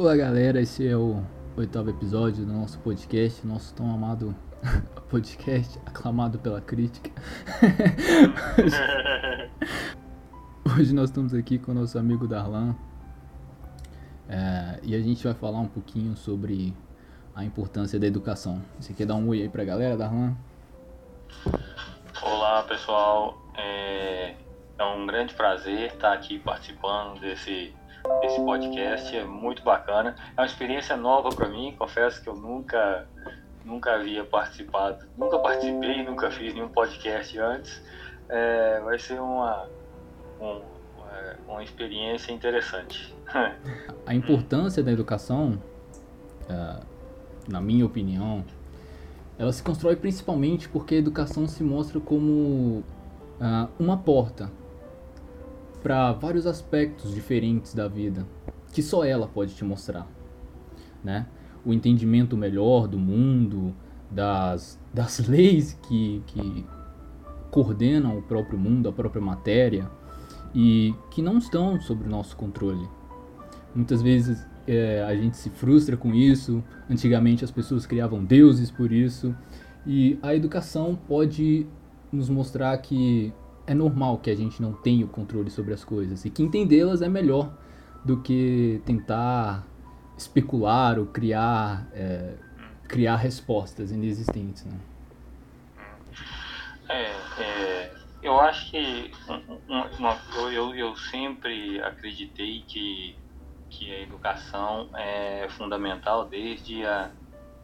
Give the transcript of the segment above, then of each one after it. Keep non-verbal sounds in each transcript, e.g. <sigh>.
Olá galera, esse é o oitavo episódio do nosso podcast, nosso tão amado <laughs> podcast, aclamado pela crítica. <laughs> Hoje nós estamos aqui com o nosso amigo Darlan é, e a gente vai falar um pouquinho sobre a importância da educação. Você quer dar um oi aí pra galera, Darlan? Olá pessoal, é, é um grande prazer estar aqui participando desse esse podcast é muito bacana. É uma experiência nova para mim, confesso que eu nunca nunca havia participado, nunca participei, nunca fiz nenhum podcast antes. É, vai ser uma, um, é, uma experiência interessante. A importância da educação, é, na minha opinião, ela se constrói principalmente porque a educação se mostra como uh, uma porta para vários aspectos diferentes da vida que só ela pode te mostrar, né? O entendimento melhor do mundo, das, das <laughs> leis que, que coordenam o próprio mundo, a própria matéria e que não estão sob o nosso controle. Muitas vezes é, a gente se frustra com isso. Antigamente as pessoas criavam deuses por isso. E a educação pode nos mostrar que é normal que a gente não tenha o controle sobre as coisas e que entendê-las é melhor do que tentar especular ou criar é, criar respostas inexistentes, né? É, é, eu acho que uma, uma, eu, eu sempre acreditei que, que a educação é fundamental desde a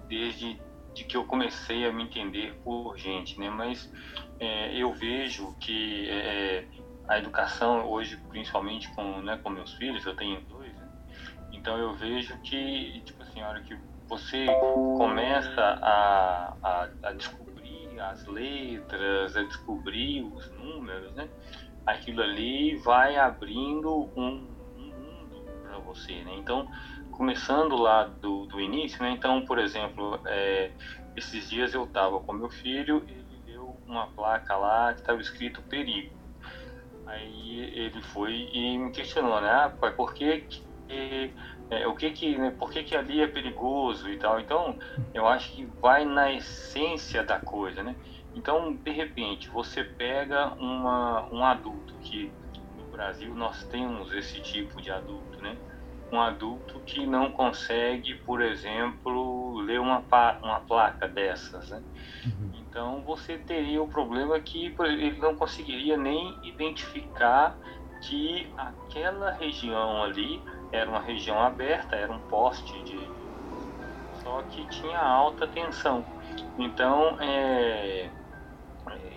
desde de que eu comecei a me entender por gente, né? Mas é, eu vejo que é, a educação hoje, principalmente com, né, com meus filhos, eu tenho dois, né? então eu vejo que, tipo assim, a hora que você começa a, a, a descobrir as letras, a descobrir os números, né? Aquilo ali vai abrindo um, um mundo para você, né? Então, começando lá do, do início, né? Então, por exemplo, é, esses dias eu estava com meu filho, ele deu uma placa lá que estava escrito perigo. Aí ele foi e me questionou, né? Ah, pai, por que, que é, o que que, né, por que que ali é perigoso e tal? Então, eu acho que vai na essência da coisa, né? Então, de repente, você pega uma, um adulto que no Brasil nós temos esse tipo de adulto, né? Um adulto que não consegue, por exemplo, ler uma, uma placa dessas. Né? Uhum. Então você teria o problema que ele não conseguiria nem identificar que aquela região ali era uma região aberta, era um poste de só que tinha alta tensão. Então é,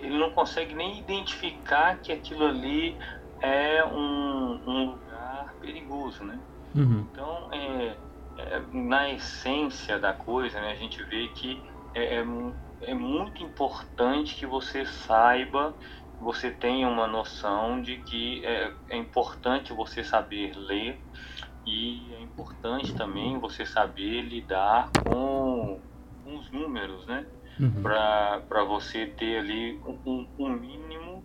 ele não consegue nem identificar que aquilo ali é um, um lugar perigoso, né? Uhum. Então, é, é, na essência da coisa, né, a gente vê que é, é, é muito importante que você saiba, você tenha uma noção de que é, é importante você saber ler e é importante também você saber lidar com, com os números, né? Uhum. Para você ter ali um, um mínimo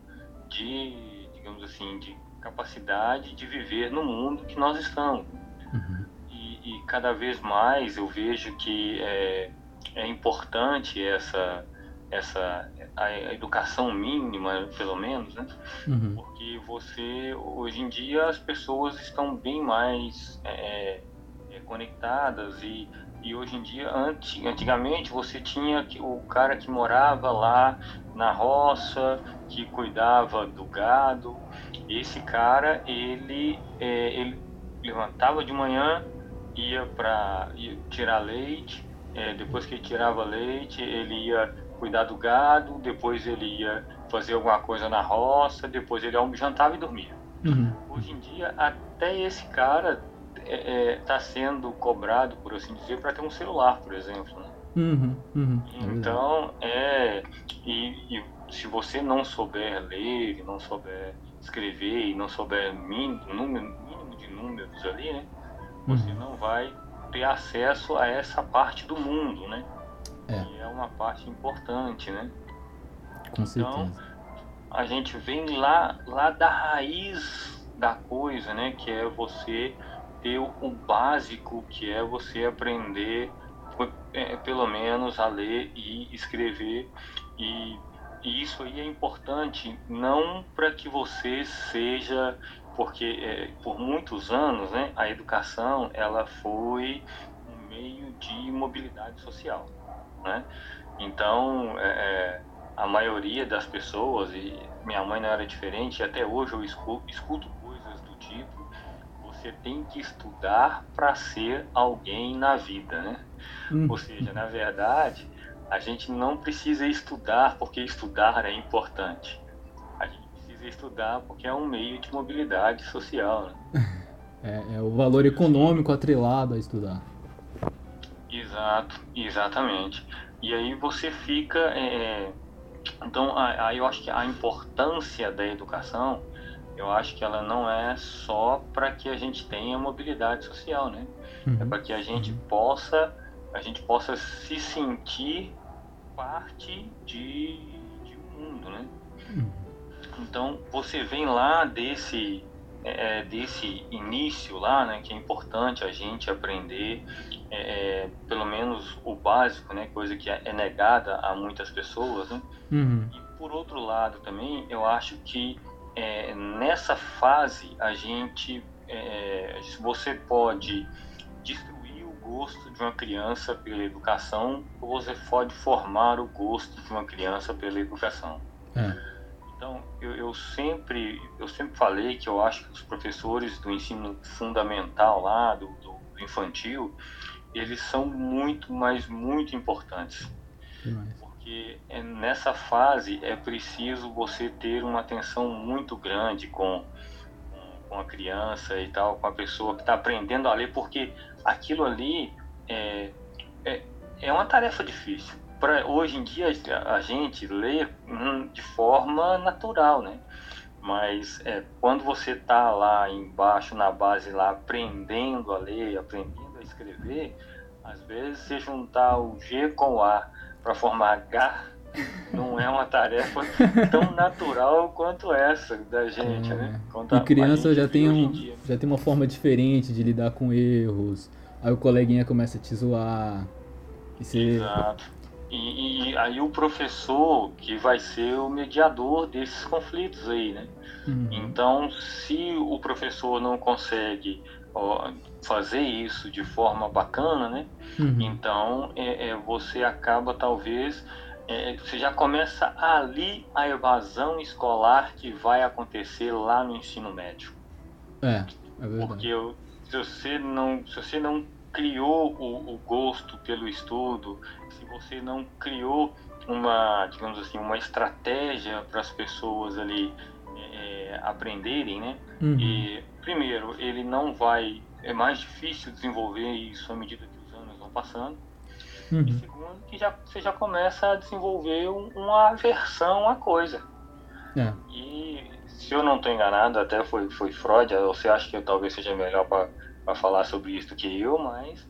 de, digamos assim, de capacidade de viver no mundo que nós estamos. Uhum. E, e, cada vez mais eu vejo que é, é importante essa, essa a educação mínima, pelo menos, né? Uhum. Porque você, hoje em dia, as pessoas estão bem mais é, é, conectadas e, e hoje em dia, antigamente, você tinha o cara que morava lá na roça, que cuidava do gado, esse cara, ele, é, ele levantava de manhã, ia para tirar leite, é, depois que ele tirava leite, ele ia cuidar do gado, depois ele ia fazer alguma coisa na roça, depois ele jantava e dormia. Uhum. Hoje em dia, até esse cara está é, é, tá sendo cobrado, por assim dizer, para ter um celular, por exemplo. Né? Uhum, uhum. Então, é. E, e, se você não souber ler, não souber escrever e não souber mínimo, número, números ali, né? Você uhum. não vai ter acesso a essa parte do mundo, né? É. Que é uma parte importante, né? Com então, certeza. a gente vem lá, lá da raiz da coisa, né? Que é você ter o básico que é você aprender é, pelo menos a ler e escrever e, e isso aí é importante não para que você seja porque é, por muitos anos né, a educação ela foi um meio de mobilidade social né? então é, é, a maioria das pessoas e minha mãe não era diferente e até hoje eu escuto, escuto coisas do tipo você tem que estudar para ser alguém na vida né hum. ou seja na verdade a gente não precisa estudar porque estudar é importante estudar porque é um meio de mobilidade social. Né? <laughs> É, é, o valor econômico atrelado a estudar. Exato, exatamente. E aí você fica. É... Então, aí eu acho que a importância da educação, eu acho que ela não é só para que a gente tenha mobilidade social, né? Uhum. É para que a gente uhum. possa, a gente possa se sentir parte de, de um mundo, né? Uhum. Então você vem lá desse é, é, desse início lá, né, que é importante a gente aprender é, é, pelo menos o básico, né, coisa que é negada a muitas pessoas, né? Uhum. E por outro lado também, eu acho que é, nessa fase a gente, é, você pode destruir o gosto de uma criança pela educação ou você pode formar o gosto de uma criança pela educação. É. Então, eu, eu, sempre, eu sempre falei que eu acho que os professores do ensino fundamental lá, do, do infantil, eles são muito, mas muito importantes. Porque é, nessa fase é preciso você ter uma atenção muito grande com, com a criança e tal, com a pessoa que está aprendendo a ler, porque aquilo ali é, é, é uma tarefa difícil pra, hoje em dia a gente lê hum, de forma natural, né? Mas é, quando você está lá embaixo na base lá aprendendo a ler, aprendendo a escrever, às vezes você juntar o G com o A para formar H <laughs> não é uma tarefa tão natural quanto essa da gente, é. né? Quanto e criança já tem, um, já tem uma forma diferente de lidar com erros. Aí o coleguinha começa a te zoar. E você... Exato. E, e, aí o professor que vai ser o mediador desses conflitos aí, né? Uhum. Então, se o professor não consegue ó, fazer isso de forma bacana, né? Uhum. Então, é, é, você acaba talvez é, você já começa ali a evasão escolar que vai acontecer lá no ensino médio. É, é verdade. Porque eu, se você não, se você não criou o, o gosto pelo estudo, se você não criou uma, digamos assim, uma estratégia para as pessoas ali é, aprenderem, né? Uhum. E primeiro, ele não vai, é mais difícil desenvolver isso à medida que os anos vão passando. Uhum. E segundo, que já, você já começa a desenvolver um, uma aversão à coisa. É. E se eu não estou enganado, até foi, foi Freud, você acha que eu talvez seja melhor para para falar sobre isso do que eu, mas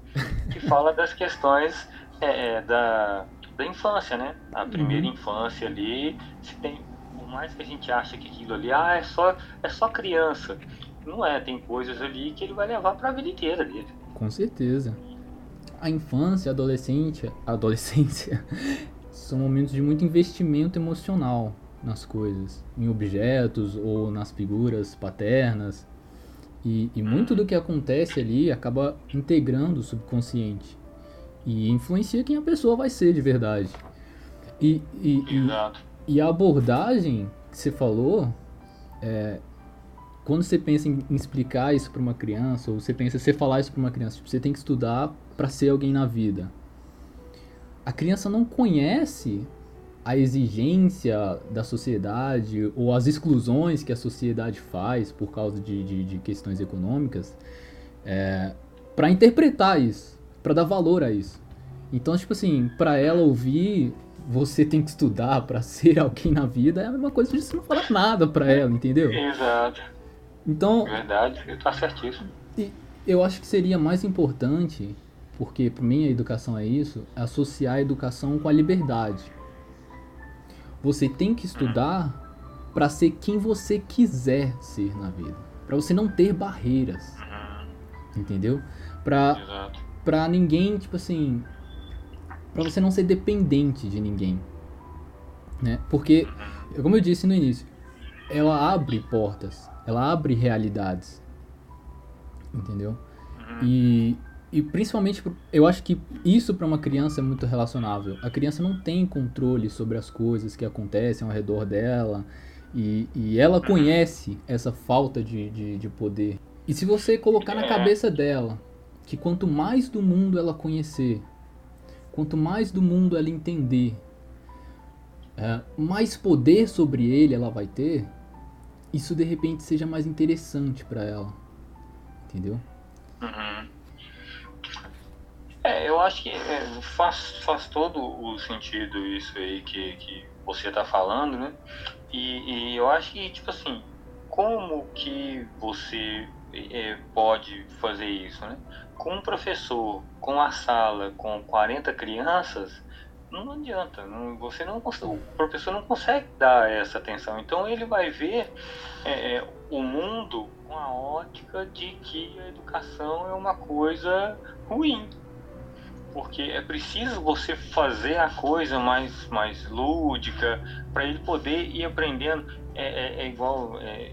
que fala das questões é, é, da, da infância, né? A primeira uhum. infância ali, se tem, por mais que a gente ache que aquilo ali, ah, é só, é só criança. Não é, tem coisas ali que ele vai levar para a vida inteira dele. Com certeza. A infância, a adolescente, a adolescência <laughs> são momentos de muito investimento emocional nas coisas, em objetos ou nas figuras paternas e, e muito do que acontece ali acaba integrando o subconsciente. E influencia quem a pessoa vai ser de verdade. E, e, Exato. e, e a abordagem que você falou, é, quando você pensa em, em explicar isso para uma criança, ou você pensa em você falar isso para uma criança, tipo, você tem que estudar para ser alguém na vida. A criança não conhece a exigência da sociedade ou as exclusões que a sociedade faz por causa de, de, de questões econômicas é, para interpretar isso, para dar valor a isso. Então, tipo assim, para ela ouvir você tem que estudar para <laughs> ser alguém na vida é a mesma coisa de você não falar nada para ela, entendeu? Exato. Então, verdade, tá certíssimo. E eu acho que seria mais importante, porque para mim a educação é isso, associar a educação com a liberdade. Você tem que estudar para ser quem você quiser ser na vida, para você não ter barreiras. Entendeu? Pra, Exato. pra ninguém, tipo assim. Pra você não ser dependente de ninguém. Né? Porque, como eu disse no início, ela abre portas, ela abre realidades. Entendeu? Uhum. E, e principalmente, eu acho que isso para uma criança é muito relacionável. A criança não tem controle sobre as coisas que acontecem ao redor dela. E, e ela conhece essa falta de, de, de poder. E se você colocar na É. cabeça dela que quanto mais do mundo ela conhecer, quanto mais do mundo ela entender, é, mais poder sobre ele ela vai ter, isso de repente seja mais interessante para ela. Entendeu? Uhum. É, eu acho que é, faz, faz todo o sentido isso aí que, que você está falando, né? E, e eu acho que, tipo assim, como que você é, pode fazer isso, né? Com um professor, com a sala, com 40 crianças, não adianta, não, você não o professor não consegue dar essa atenção. Então ele vai ver é, é, o mundo com a ótica de que a educação é uma coisa ruim. Porque é preciso você fazer a coisa mais, mais lúdica para ele poder ir aprendendo. É, é, é igual, é,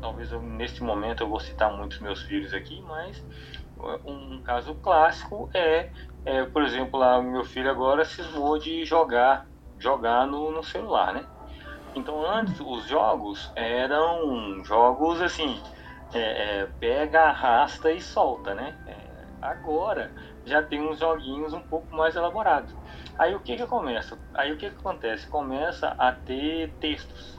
talvez eu, nesse momento eu vou citar muitos meus filhos aqui, mas um, caso clássico é, é, por exemplo, lá, meu filho agora cismou de jogar, jogar no, no celular, né? Então antes os jogos eram jogos assim, é, é, pega, arrasta e solta, né? Agora já tem uns joguinhos um pouco mais elaborados. Aí o que que começa? Aí o que que acontece? Começa a ter textos.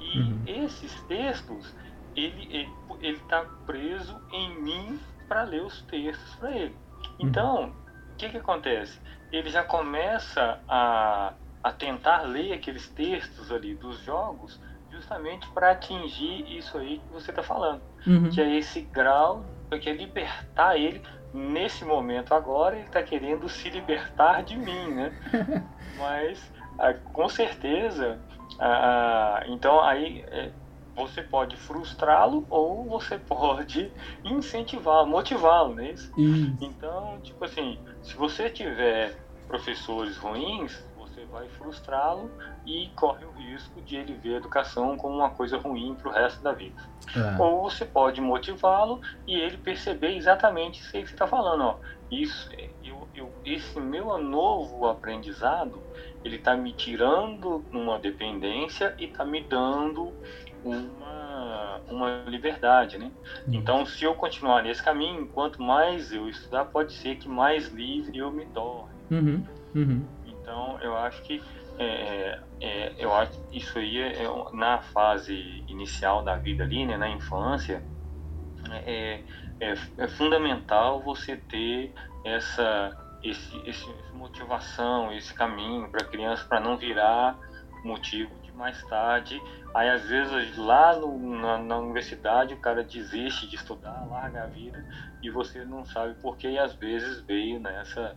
E Uhum. esses textos, ele ele ele tá preso em mim para ler os textos para ele. Então, o que que acontece? Ele já começa a a tentar ler aqueles textos ali dos jogos justamente para atingir isso aí que você está falando Uhum. que é esse grau, que é libertar ele nesse momento agora, ele está querendo se libertar de mim, né? <laughs> Mas ah, com certeza, ah, então aí é, você pode frustrá-lo ou você pode incentivá-lo, motivá-lo, né? Isso? Então, tipo assim, se você tiver professores ruins, vai frustrá-lo e corre o risco de ele ver a educação como uma coisa ruim para o resto da vida. É. Ou você pode motivá-lo e ele perceber exatamente isso aí que você está falando. Ó. Isso, eu, eu, esse meu novo aprendizado, ele está me tirando uma dependência e está me dando uma, uma liberdade, né? Então, se eu continuar nesse caminho, quanto mais eu estudar, pode ser que mais livre eu me torne. Uhum. Uhum. Então, eu acho que é, é, eu acho isso aí é, é na fase inicial da vida ali, né, na infância, é, é, é fundamental você ter essa esse, esse motivação, esse caminho para a criança para não virar motivo de mais tarde. Aí às vezes lá no, na, na universidade o cara desiste de estudar, larga a vida e você não sabe por que e às vezes veio nessa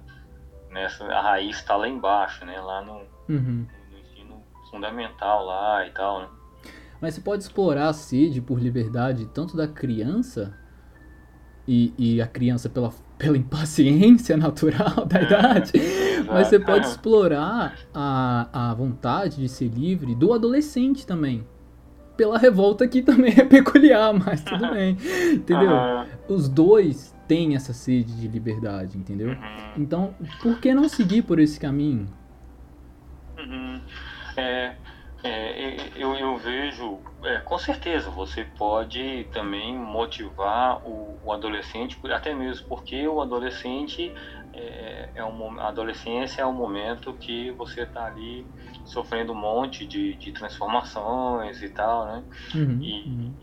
nessa a raiz está lá embaixo, né, lá no, Uhum. no ensino fundamental lá e tal, né? Mas você pode explorar a sede por liberdade tanto da criança e, e a criança pela, pela impaciência natural <laughs> da idade, mas você pode explorar a, a vontade de ser livre do adolescente também. Pela revolta que também é peculiar, <laughs> mas tudo <laughs> bem. Entendeu? Os dois têm essa sede de liberdade, entendeu? uhum. Então, por que não seguir por esse caminho? Uhum. É, é, eu, eu vejo, é, com certeza, você pode também motivar o, o adolescente, até mesmo porque o adolescente é, é um, a adolescência é um momento que você está ali sofrendo um monte de, de transformações e tal, né? Uhum, E- uhum.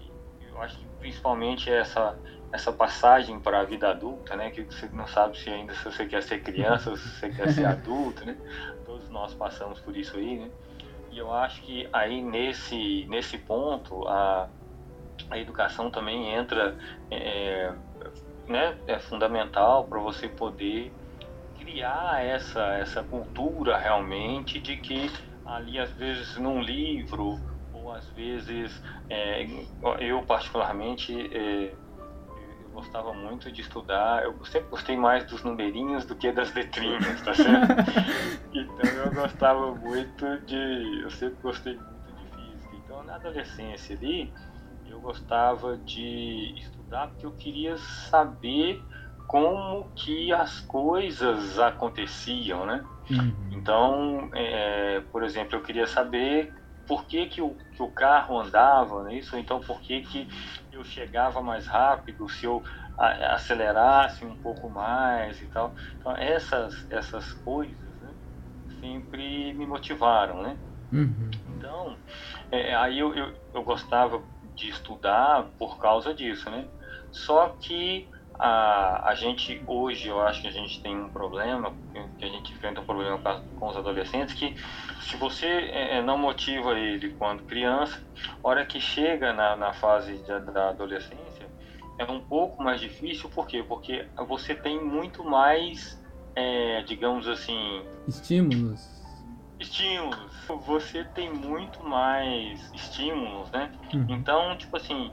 Eu acho que principalmente essa essa passagem para a vida adulta, né, que você não sabe se ainda se você quer ser criança ou se você quer ser <laughs> adulto, né? Todos nós passamos por isso aí, né? E eu acho que aí nesse nesse ponto a a educação também entra, é, né, é fundamental para você poder criar essa essa cultura realmente de que ali às vezes num livro ou às vezes é, eu particularmente é, gostava muito de estudar, eu sempre gostei mais dos numerinhos do que das letrinhas, tá certo? <laughs> então eu gostava muito de, eu sempre gostei muito de física. Então na adolescência ali, eu gostava de estudar porque eu queria saber como que as coisas aconteciam, né? Uhum. Então, é, por exemplo, eu queria saber por que, que, o, que o carro andava, né? isso, então por que, que eu chegava mais rápido, se eu acelerasse um pouco mais e tal. Então, essas, essas coisas né, sempre me motivaram, né? Uhum. Então, é, aí eu, eu, eu gostava de estudar por causa disso, né? Só que a, a gente hoje eu acho que a gente tem um problema, que a gente enfrenta um problema com os adolescentes, que se você é, é, não motiva ele quando criança, hora que chega na, na fase de, da adolescência, é um pouco mais difícil, por quê? Porque você tem muito mais, é, digamos assim... Estímulos. Estímulos. Você tem muito mais estímulos, né? Uhum. Então, tipo assim,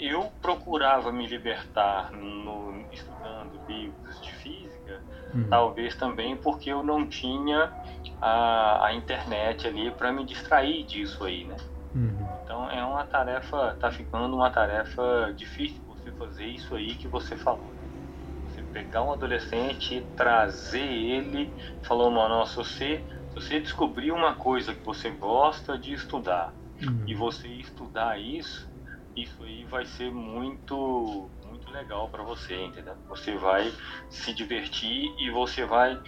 eu procurava me libertar no, estudando livros de física, uhum. talvez também porque eu não tinha a, a internet ali para me distrair disso aí, né? Uhum. Então é uma tarefa, tá ficando uma tarefa difícil você fazer isso aí que você falou. Você pegar um adolescente e trazer ele, falou, mano, se você, se você descobrir uma coisa que você gosta de estudar uhum. e você estudar isso, isso aí vai ser muito muito legal para você, entendeu? Você vai se divertir e você vai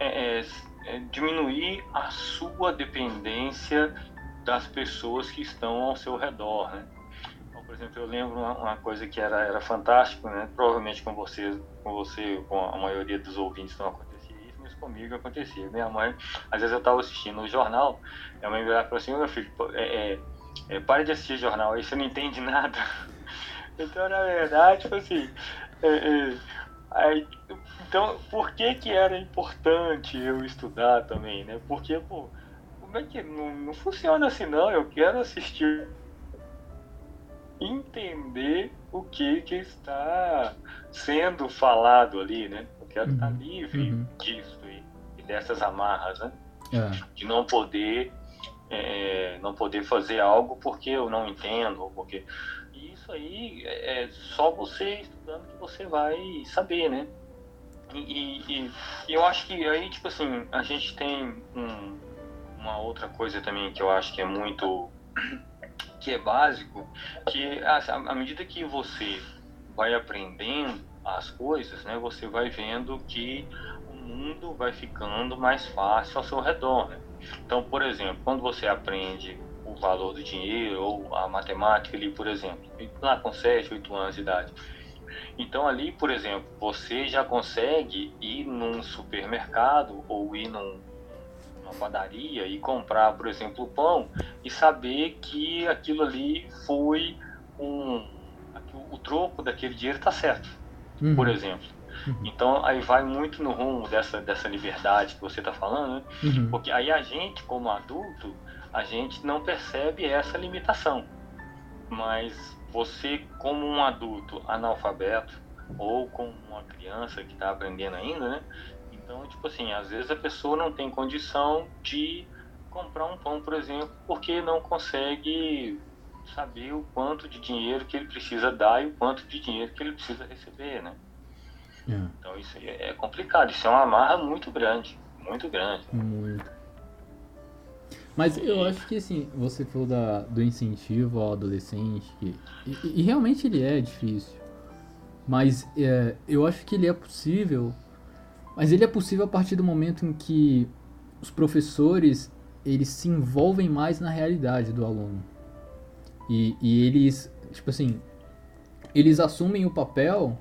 é, é, é, diminuir a sua dependência das pessoas que estão ao seu redor, né? Então, por exemplo, eu lembro uma, uma, coisa que era era fantástico, né? Provavelmente com você, com você, com a maioria dos ouvintes não acontecia isso, mas comigo acontecia. Minha mãe, às vezes eu estava assistindo o jornal, minha mãe virava falou assim, meu filho, é, é é, pare de assistir jornal, aí você não entende nada. <laughs> Então, na verdade, tipo assim, é, é, aí, então, por que que era importante eu estudar também, né? Porque, pô, como é que não, não funciona assim não? Eu quero assistir, entender o que que está sendo falado ali, né? Eu quero uhum. estar livre uhum. disso e dessas amarras, né? É. De não poder é, não poder fazer algo porque eu não entendo, ou porque. E isso aí é, é só você estudando que você vai saber, né? E, e, e, eu acho que aí, tipo assim, a gente tem um, uma outra coisa também que eu acho que é muito. <clears throat> que é básico, que à medida que você vai aprendendo as coisas, né, você vai vendo que o mundo vai ficando mais fácil ao seu redor, né? Então, por exemplo, quando você aprende o valor do dinheiro ou a matemática ali, por exemplo, lá com 7, 8 anos de idade. Então ali, por exemplo, você já consegue ir num supermercado ou ir num, numa padaria e comprar, por exemplo, pão e saber que aquilo ali foi um o troco daquele dinheiro está certo, uhum. por exemplo. Uhum. Então aí vai muito no rumo dessa, dessa liberdade que você está falando, né? Uhum. Porque aí a gente, como adulto, a gente não percebe essa limitação. Mas você, como um adulto analfabeto, ou como uma criança que está aprendendo ainda, né? Então, tipo assim, às vezes a pessoa não tem condição de comprar um pão, por exemplo, porque não consegue saber o quanto de dinheiro que ele precisa dar e o quanto de dinheiro que ele precisa receber, né? É. Então isso é complicado, isso é uma amarra muito grande, muito grande. Muito. Mas eu acho que assim, você falou da, do incentivo ao adolescente, e, e, realmente ele é difícil. Mas é, eu acho que ele é possível. Mas ele é possível a partir do momento em que os professores eles se envolvem mais na realidade do aluno. E, e eles, tipo assim, eles assumem o papel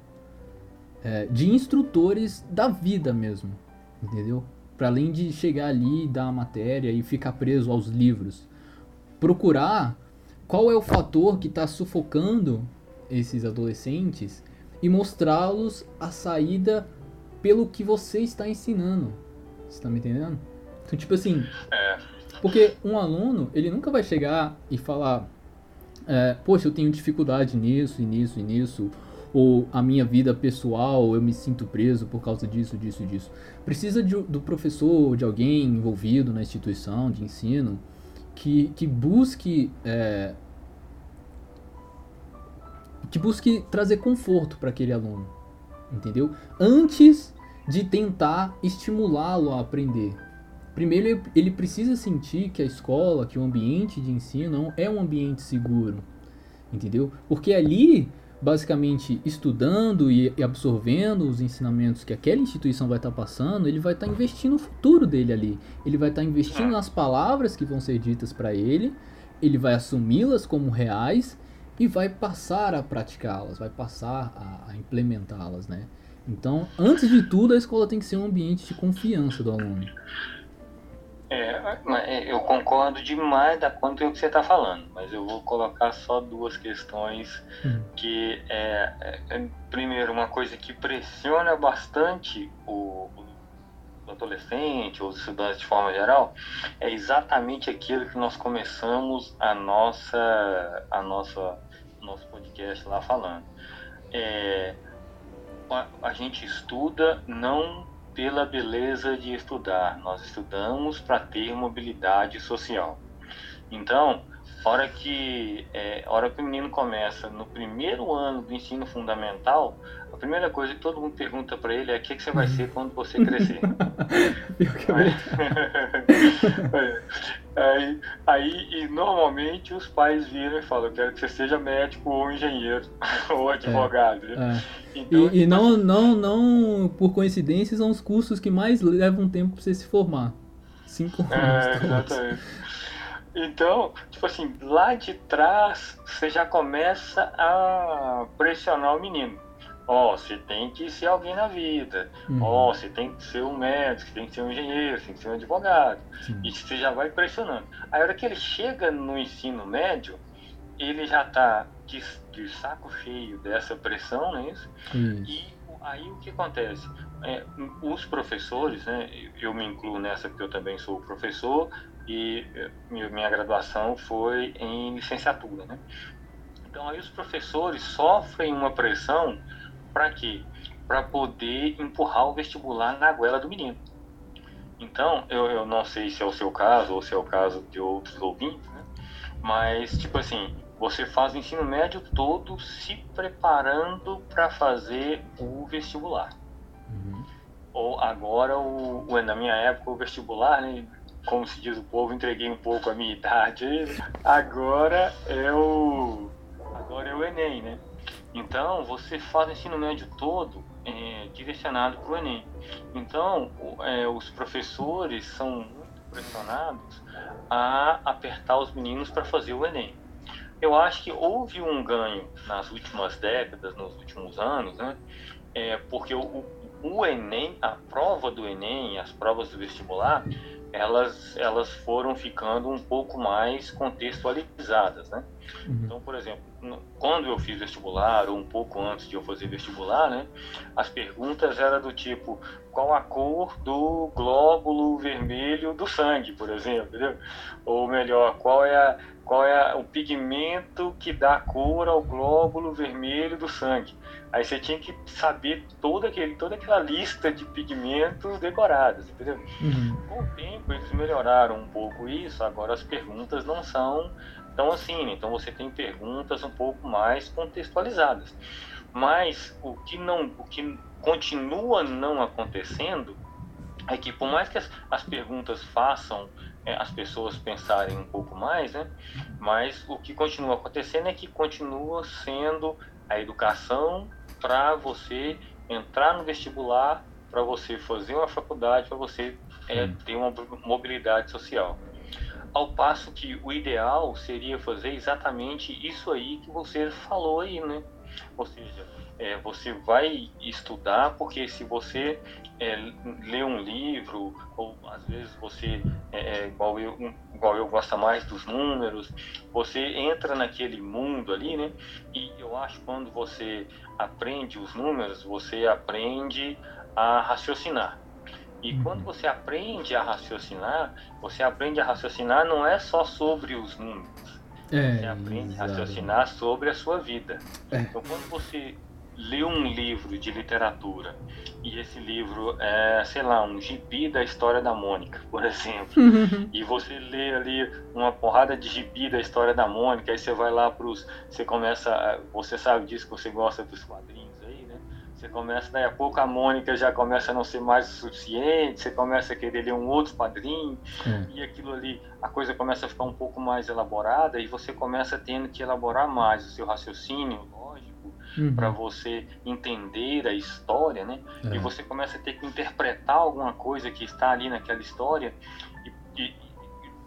é, de instrutores da vida mesmo, entendeu? Para além de chegar ali e dar a matéria e ficar preso aos livros, procurar qual é o fator que está sufocando esses adolescentes e mostrá-los a saída pelo que você está ensinando. Você está me entendendo? Então, tipo assim, é. porque um aluno, ele nunca vai chegar e falar, é, poxa, eu tenho dificuldade nisso, e nisso, e nisso, ou a minha vida pessoal, eu me sinto preso por causa disso, disso, disso. Precisa de, do professor, de alguém envolvido na instituição de ensino que, que busque é, que busque trazer conforto para aquele aluno, entendeu? Antes de tentar estimulá-lo a aprender. Primeiro, ele, ele precisa sentir que a escola, que o ambiente de ensino é um ambiente seguro, entendeu? Porque ali, basicamente, estudando e absorvendo os ensinamentos que aquela instituição vai estar tá passando, ele vai estar tá investindo no futuro dele ali. Ele vai estar tá investindo nas palavras que vão ser ditas para ele, ele vai assumi-las como reais e vai passar a praticá-las, vai passar a, a implementá-las, né? Então, antes de tudo, a escola tem que ser um ambiente de confiança do aluno. É, é eu concordo demais da quanto que você está falando, mas eu vou colocar só duas questões hum. que é, é, é, primeiro uma coisa que pressiona bastante o, o adolescente ou os estudantes de forma geral é exatamente aquilo que nós começamos a nossa a nossa nosso podcast lá falando. É, a, a gente estuda não pela beleza de estudar, nós estudamos para ter mobilidade social. Então, hora que é, hora que o menino começa no primeiro ano do ensino fundamental, a primeira coisa que todo mundo pergunta para ele é o que, que você vai ser quando você crescer. <laughs> <laughs> aí, aí, e normalmente os pais viram e falam, eu quero que você seja médico ou engenheiro <laughs> ou advogado. É, é. Então, e, e tipo não, assim, não, não, por coincidência, são os cursos que mais levam tempo para você se formar. Cinco é, anos. É, exatamente. Então, tipo assim, lá de trás você já começa a pressionar o menino. Ó, oh, você tem que ser alguém na vida. Uhum. Ó, oh, você tem que ser um médico, você tem que ser um engenheiro, você tem que ser um advogado. Sim. E você já vai pressionando. Aí, a hora que ele chega no ensino médio, ele já tá de, de saco cheio dessa pressão, não é isso? Uhum. E aí o que acontece? É, os professores, né, eu me incluo nessa porque eu também sou professor, e minha graduação foi em licenciatura, né? Então aí os professores sofrem uma pressão para quê? Para poder empurrar o vestibular na goela do menino. Então, eu, eu não sei se é o seu caso ou se é o caso de outros ouvintes, né? Mas, tipo assim, você faz o ensino médio todo se preparando para fazer o vestibular. Uhum. Ou agora, o, o, na minha época, o vestibular, né? Como se diz o povo, entreguei um pouco a minha idade. Agora é o, agora é o Enem, né? Então, você faz o ensino médio todo é, direcionado para o Enem. Então, é, os professores são muito pressionados a apertar os meninos para fazer o Enem. Eu acho que houve um ganho nas últimas décadas, nos últimos anos, né? É, porque o, o Enem, a prova do Enem, as provas do vestibular, elas, elas foram ficando um pouco mais contextualizadas, né? Uhum. Então, por exemplo, quando eu fiz vestibular, ou um pouco antes de eu fazer vestibular, né? As perguntas eram do tipo, qual a cor do glóbulo vermelho do sangue, por exemplo, entendeu? Ou melhor, qual é, a, qual é o pigmento que dá cor ao glóbulo vermelho do sangue. Aí você tinha que saber toda, aquele, toda aquela lista de pigmentos decorados, entendeu? Uhum. Com o tempo eles melhoraram um pouco isso, agora as perguntas não são tão assim, né? então você tem perguntas um pouco mais contextualizadas. Mas o que não, o que continua não acontecendo é que por mais que as, as perguntas façam as pessoas pensarem um pouco mais, né? Mas o que continua acontecendo é que continua sendo a educação para você entrar no vestibular, para você fazer uma faculdade, para você é, ter uma mobilidade social. Ao passo que o ideal seria fazer exatamente isso aí que você falou aí, né? Ou seja, é, você vai estudar, porque se você é, lê um livro, ou às vezes você, é, é igual, eu, igual eu gosta mais dos números, você entra naquele mundo ali, né? E eu acho que quando você aprende os números, você aprende a raciocinar. E uhum. quando você aprende a raciocinar, você aprende a raciocinar não é só sobre os números. É, você aprende exatamente. a raciocinar sobre a sua vida. É. Então, quando você lê um livro de literatura e esse livro é, sei lá, um gibi da história da Mônica, por exemplo, <laughs> e você lê ali uma porrada de gibi da história da Mônica, aí você vai lá pros. Você começa. Você sabe disso que você gosta dos quadrinhos aí, né? Você começa, daí a pouco a Mônica já começa a não ser mais o suficiente, você começa a querer ler um outro quadrinho, e aquilo ali, a coisa começa a ficar um pouco mais elaborada, e você começa tendo que elaborar mais o seu raciocínio, uhum. para você entender a história, né? É. E você começa a ter que interpretar alguma coisa que está ali naquela história e, e,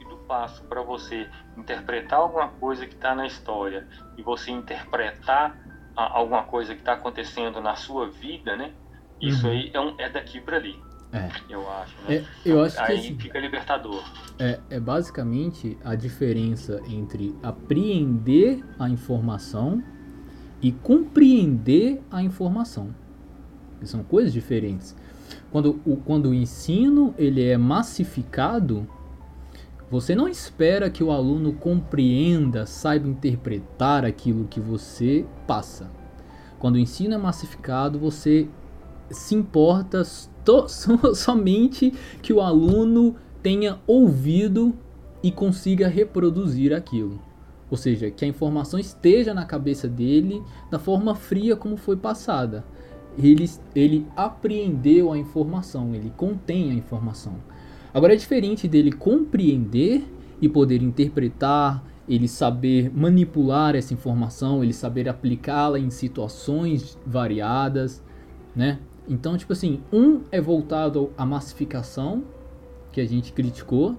e do passo para você interpretar alguma coisa que está na história e você interpretar a, alguma coisa que está acontecendo na sua vida, né? Isso uhum. aí é, um, é daqui para ali. É. Eu acho, né? É, eu acho Aí que, fica libertador. É, é basicamente a diferença entre apreender a informação e compreender a informação. São coisas diferentes. Quando o, quando o ensino ele é massificado, você não espera que o aluno compreenda, saiba interpretar aquilo que você passa. Quando o ensino é massificado, você se importa so, <laughs> somente que o aluno tenha ouvido e consiga reproduzir aquilo. Ou seja, que a informação esteja na cabeça dele da forma fria como foi passada. Ele, ele apreendeu a informação, ele contém a informação. Agora é diferente dele compreender e poder interpretar, ele saber manipular essa informação, ele saber aplicá-la em situações variadas, né? Então, tipo assim, um é voltado à massificação, que a gente criticou,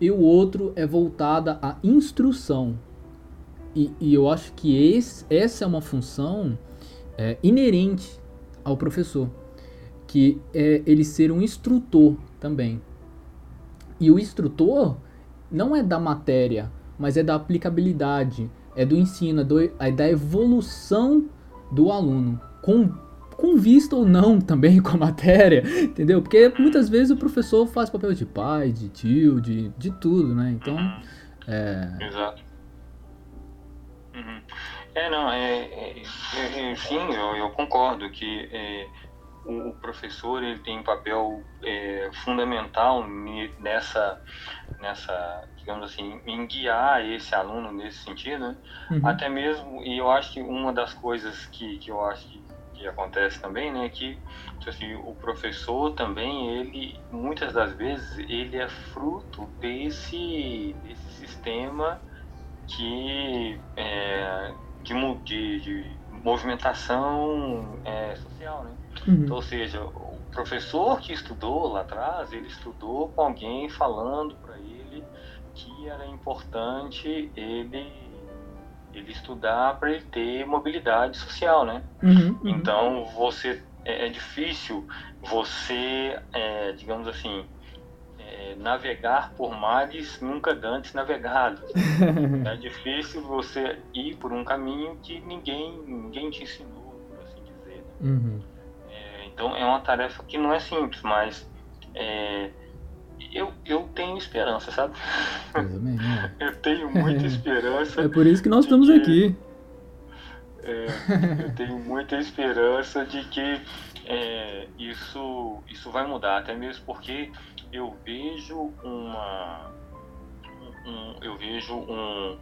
e o outro é voltada à instrução, e, e eu acho que esse, essa é uma função é, inerente ao professor, que é ele ser um instrutor também. E o instrutor não é da matéria, mas é da aplicabilidade, é do ensino, é, do, é da evolução do aluno, com, com vista ou não <laughs> também com a matéria, entendeu? Porque muitas vezes o professor faz papel de pai, de tio, de, de tudo, né? Então. É, Exato. Uhum. É, não, é, é, é, é sim, eu, eu, concordo que é, o, o, professor ele tem um papel é, fundamental nessa, nessa, digamos assim, em guiar esse aluno nesse sentido, né? uhum. até mesmo, e eu acho que uma das coisas que, que eu acho que, que acontece também, né, que tipo assim, o professor também, ele, muitas das vezes, ele é fruto desse, desse sistema que é, de, de, de, movimentação é, social, né? Uhum. Então, ou seja, o professor que estudou lá atrás, ele estudou com alguém falando para ele que era importante ele ele estudar para ele ter mobilidade social, né? Uhum, uhum. Então você é, é difícil você, é, digamos assim, é, navegar por mares nunca antes navegados. <laughs> é difícil você ir por um caminho que ninguém, ninguém te ensinou, por assim dizer. Né? Uhum. É, então é uma tarefa que não é simples, mas é, eu, eu tenho esperança, sabe? Eu, né? <laughs> eu tenho muita esperança. É por isso que nós estamos que, aqui. É, eu tenho muita esperança de que é, isso, isso vai mudar, até mesmo porque eu vejo uma um, eu vejo um,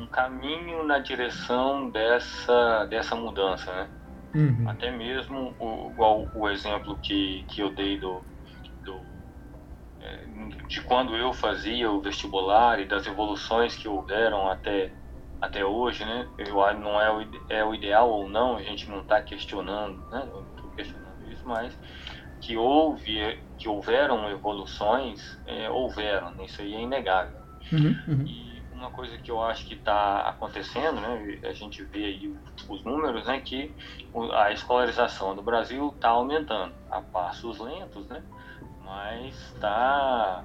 um caminho na direção dessa dessa mudança, né? Uhum. Até mesmo o, igual o exemplo que, que eu dei do, do é, de quando eu fazia o vestibular e das evoluções que houveram até até hoje, né? Eu não é o, é o ideal ou não, a gente não está questionando, né? Eu estou questionando isso, mas que houve, que houveram evoluções, é, houveram, isso aí é inegável. Uhum, uhum. E uma coisa que eu acho que está acontecendo, né, a gente vê aí os números, né, que a escolarização do Brasil está aumentando a passos lentos, né, mas está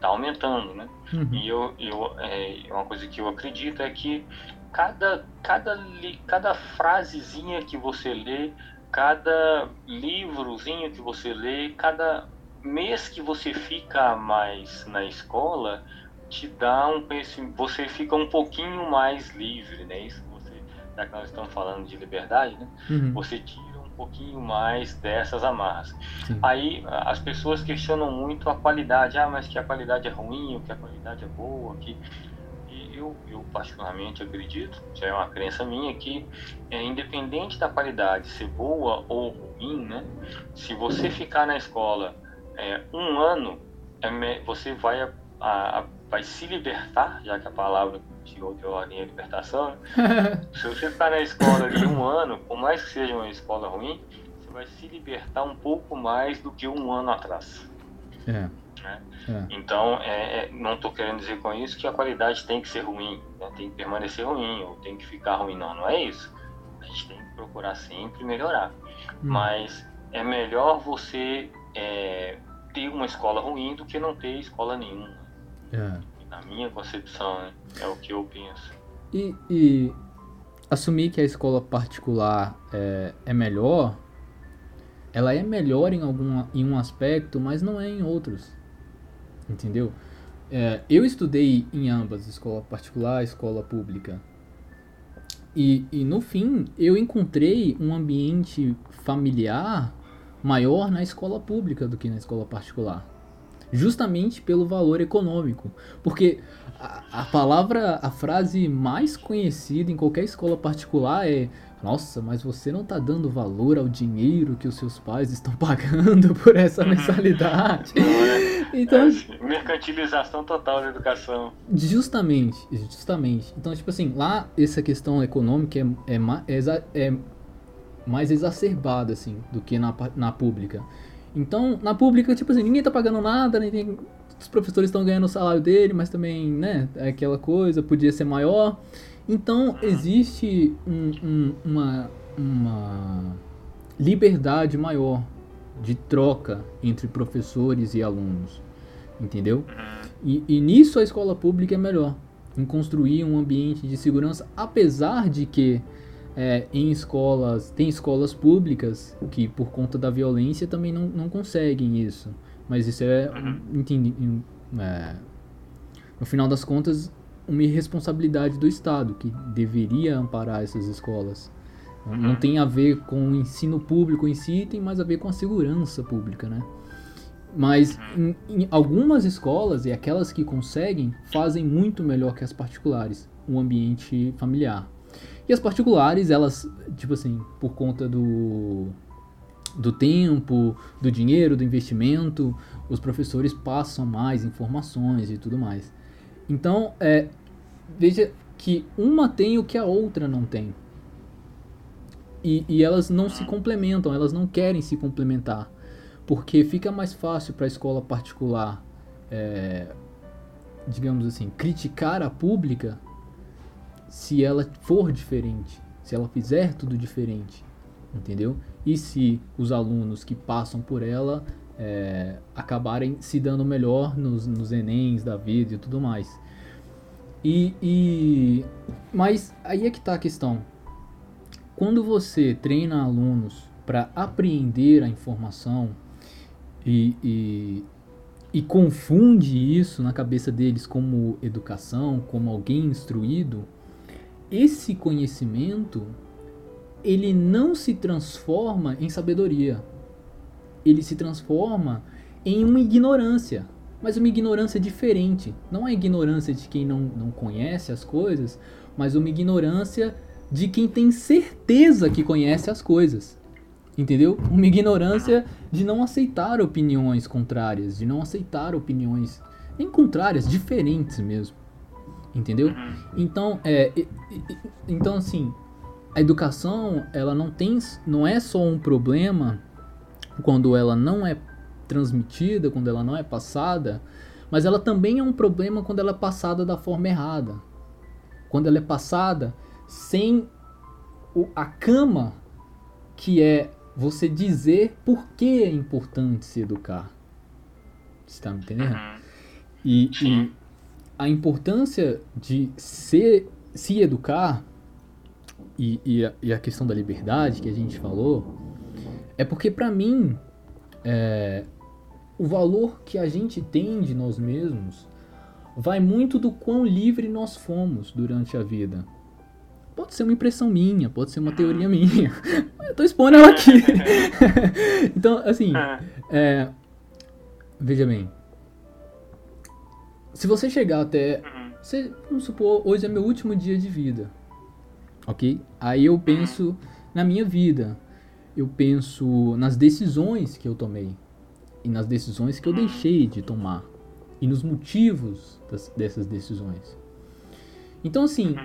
tá aumentando, né. Uhum. E eu, eu é, uma coisa que eu acredito é que cada cada cada frasezinha que você lê cada livrozinho que você lê, cada mês que você fica mais na escola, te dá um você fica um pouquinho mais livre, né? Isso você já que nós estamos falando de liberdade, né? Uhum. Você tira um pouquinho mais dessas amarras. Sim. Aí as pessoas questionam muito a qualidade. Ah, mas que a qualidade é ruim, ou que a qualidade é boa, que eu, eu particularmente acredito, já é uma crença minha, que é, independente da qualidade ser boa ou ruim, né? Se você ficar na escola é, um ano, é, você vai, a, a, vai se libertar, já que a palavra de outra ordem é libertação. Né? <laughs> se você ficar na escola de um ano, por mais que seja uma escola ruim, você vai se libertar um pouco mais do que um ano atrás. É. Né? É. Então, é, é não estou querendo dizer com isso que a qualidade tem que ser ruim, né? tem que permanecer ruim ou tem que ficar ruim. Não, não é isso. A gente tem que procurar sempre melhorar. Hum. Mas é melhor você é, ter uma escola ruim do que não ter escola nenhuma. É. Na minha concepção, né? é o que eu penso. E, e assumir que a escola particular é, é melhor, ela é melhor em, algum, em um aspecto, mas não é em outros entendeu? É, eu estudei em ambas, escola particular e escola pública. E, e no fim, eu encontrei um ambiente familiar maior na escola pública do que na escola particular. Justamente pelo valor econômico. Porque a, a palavra, a frase mais conhecida em qualquer escola particular é nossa, mas você não está dando valor ao dinheiro que os seus pais estão <laughs> pagando por essa uhum. mensalidade. <laughs> É. então, é, mercantilização total da educação. Justamente, justamente. Então, tipo assim, lá essa questão econômica é, é, é, é mais exacerbada, assim, do que na, na pública. Então, na pública, tipo assim, ninguém tá pagando nada, ninguém, os professores estão ganhando o salário dele, mas também, né, é aquela coisa, podia ser maior. Então, existe um, um, uma, uma liberdade maior de troca entre professores e alunos, entendeu? E, e, nisso a escola pública é melhor, em construir um ambiente de segurança, apesar de que é, em escolas, tem escolas públicas que por conta da violência também não, não conseguem isso, mas isso é, entendi, é no final das contas uma irresponsabilidade do Estado, que deveria amparar essas escolas. Não uhum. tem a ver com o ensino público em si, tem mais a ver com a segurança pública, né? Mas uhum. em, em algumas escolas, e aquelas que conseguem, fazem muito melhor que as particulares, o um ambiente familiar. E as particulares, elas, tipo assim, por conta do, do tempo, do dinheiro, do investimento, os professores passam mais informações e tudo mais. Então, é, veja que uma tem o que a outra não tem. E, e elas não se complementam, elas não querem se complementar. Porque fica mais fácil para a escola particular, é, digamos assim, criticar a pública se ela for diferente, se ela fizer tudo diferente, entendeu? E se os alunos que passam por ela é, acabarem se dando melhor nos, nos Enems da vida e tudo mais. E, e, mas aí é que está a questão. Quando você treina alunos para apreender a informação e, e, e, confunde isso na cabeça deles como educação, como alguém instruído, esse conhecimento ele não se transforma em sabedoria ele se transforma em uma ignorância. Mas uma ignorância diferente. Não é ignorância de quem não, não conhece as coisas, mas uma ignorância de quem tem certeza que conhece as coisas. Entendeu? Uma ignorância de não aceitar opiniões contrárias, de não aceitar opiniões nem contrárias, diferentes mesmo. Entendeu? Uhum. Então, é, então assim, a educação, ela não tem, não é só um problema quando ela não é transmitida, quando ela não é passada, mas ela também é um problema quando ela é passada da forma errada. Quando ela é passada sem o, a cama que é você dizer por que é importante se educar. Você está me entendendo? Uhum. E, e, a importância de se, se educar e, e, a, e a questão da liberdade que a gente falou é porque para mim é, o valor que a gente tem de nós mesmos vai muito do quão livre nós fomos durante a vida. Pode ser uma impressão minha, pode ser uma teoria minha. <laughs> Eu tô expondo ela aqui. <laughs> então, assim, é, veja bem. Se você chegar até. Você, vamos supor, hoje é meu último dia de vida. Ok? Aí eu penso na minha vida. Eu penso nas decisões que eu tomei. E nas decisões que eu deixei de tomar. E nos motivos das, dessas decisões. Então, assim,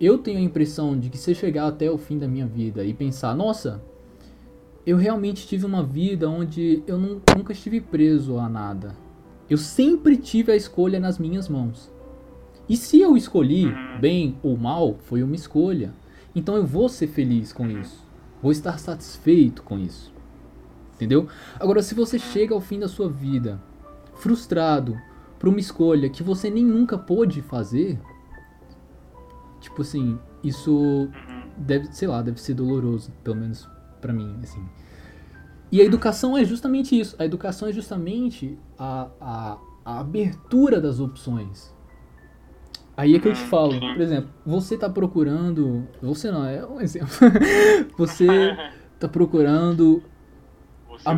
eu tenho a impressão de que se eu chegar até o fim da minha vida e pensar, nossa, eu realmente tive uma vida onde eu não, nunca estive preso a nada. Eu sempre tive a escolha nas minhas mãos. E se eu escolhi bem ou mal, foi uma escolha. Então eu vou ser feliz com isso. Vou estar satisfeito com isso. Entendeu? Agora, se você chega ao fim da sua vida frustrado por uma escolha que você nem nunca pôde fazer, tipo assim, isso deve, sei lá, deve ser doloroso, pelo menos para mim, assim. E a educação é justamente isso. A educação é justamente a, a, a abertura das opções. Aí é que eu te falo, por exemplo, você tá procurando. Você não, é um exemplo. <laughs> você <laughs> tá procurando a,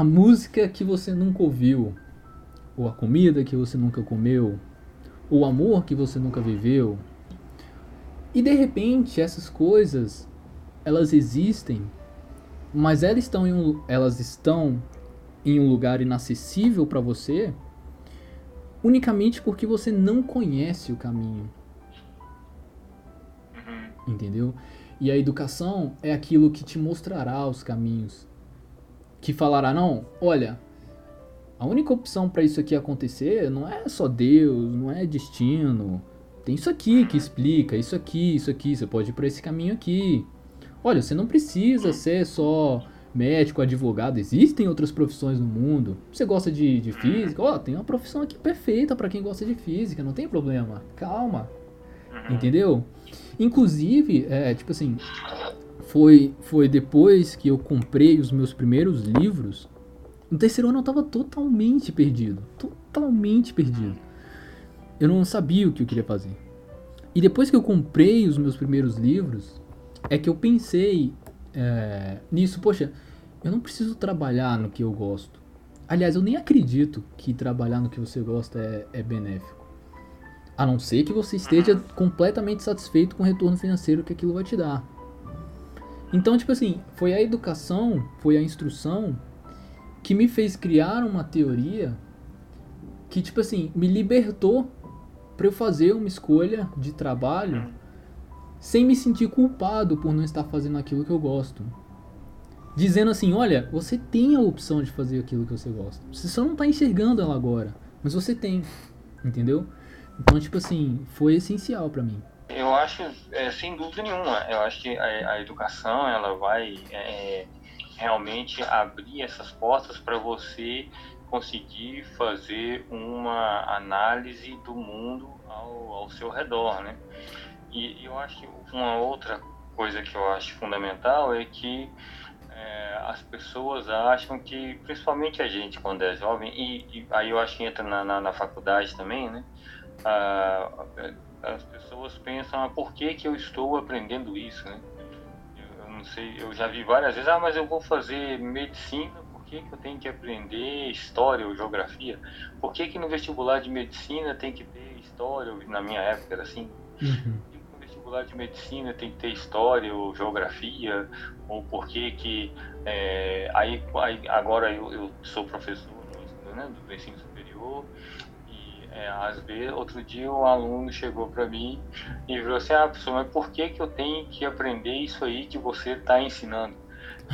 a música que você nunca ouviu, ou a comida que você nunca comeu, ou o amor que você nunca viveu. E de repente essas coisas elas existem, mas elas estão em um, elas estão em um lugar inacessível para você unicamente porque você não conhece o caminho. Entendeu? E a educação é aquilo que te mostrará os caminhos. Que falará, não, olha, a única opção para isso aqui acontecer não é só Deus, não é destino. Tem isso aqui que explica, isso aqui, isso aqui, você pode ir para esse caminho aqui. Olha, você não precisa ser só médico, advogado, existem outras profissões no mundo. Você gosta de, de física? Ó, oh, tem uma profissão aqui perfeita para quem gosta de física, não tem problema. Calma. Entendeu? Inclusive, é, tipo assim, foi, foi depois que eu comprei os meus primeiros livros. No terceiro ano eu tava totalmente perdido. Totalmente perdido. Eu não sabia o que eu queria fazer. E depois que eu comprei os meus primeiros livros, é que eu pensei é, nisso, poxa, eu não preciso trabalhar no que eu gosto. Aliás, eu nem acredito que trabalhar no que você gosta é, é benéfico. A não ser que você esteja completamente satisfeito com o retorno financeiro que aquilo vai te dar. Então, tipo assim, foi a educação, foi a instrução que me fez criar uma teoria que, tipo assim, me libertou para eu fazer uma escolha de trabalho sem me sentir culpado por não estar fazendo aquilo que eu gosto. Dizendo assim, olha, você tem a opção de fazer aquilo que você gosta. Você só não está enxergando ela agora, mas você tem, entendeu? Então, tipo assim, foi essencial para mim. Eu acho, é, sem dúvida nenhuma, eu acho que a, a educação ela vai é, realmente abrir essas portas para você conseguir fazer uma análise do mundo ao, ao seu redor, né? E eu acho que uma outra coisa que eu acho fundamental é que é, as pessoas acham que, principalmente a gente quando é jovem, e, e aí eu acho que entra na, na, na faculdade também, né? Ah, as pessoas pensam, ah, por que, que eu estou aprendendo isso, né? Eu, não sei, eu já vi várias vezes, ah, mas eu vou fazer medicina, por que, que eu tenho que aprender história ou geografia? Por que, que no vestibular de medicina tem que ter história, na minha época era assim? Uhum vestibular de medicina tem que ter história ou geografia, ou por que que... É, aí, aí, agora eu, eu sou professor né, do ensino superior, e é, às vezes, outro dia um aluno chegou para mim e falou assim, ah, professor, mas por que que eu tenho que aprender isso aí que você está ensinando?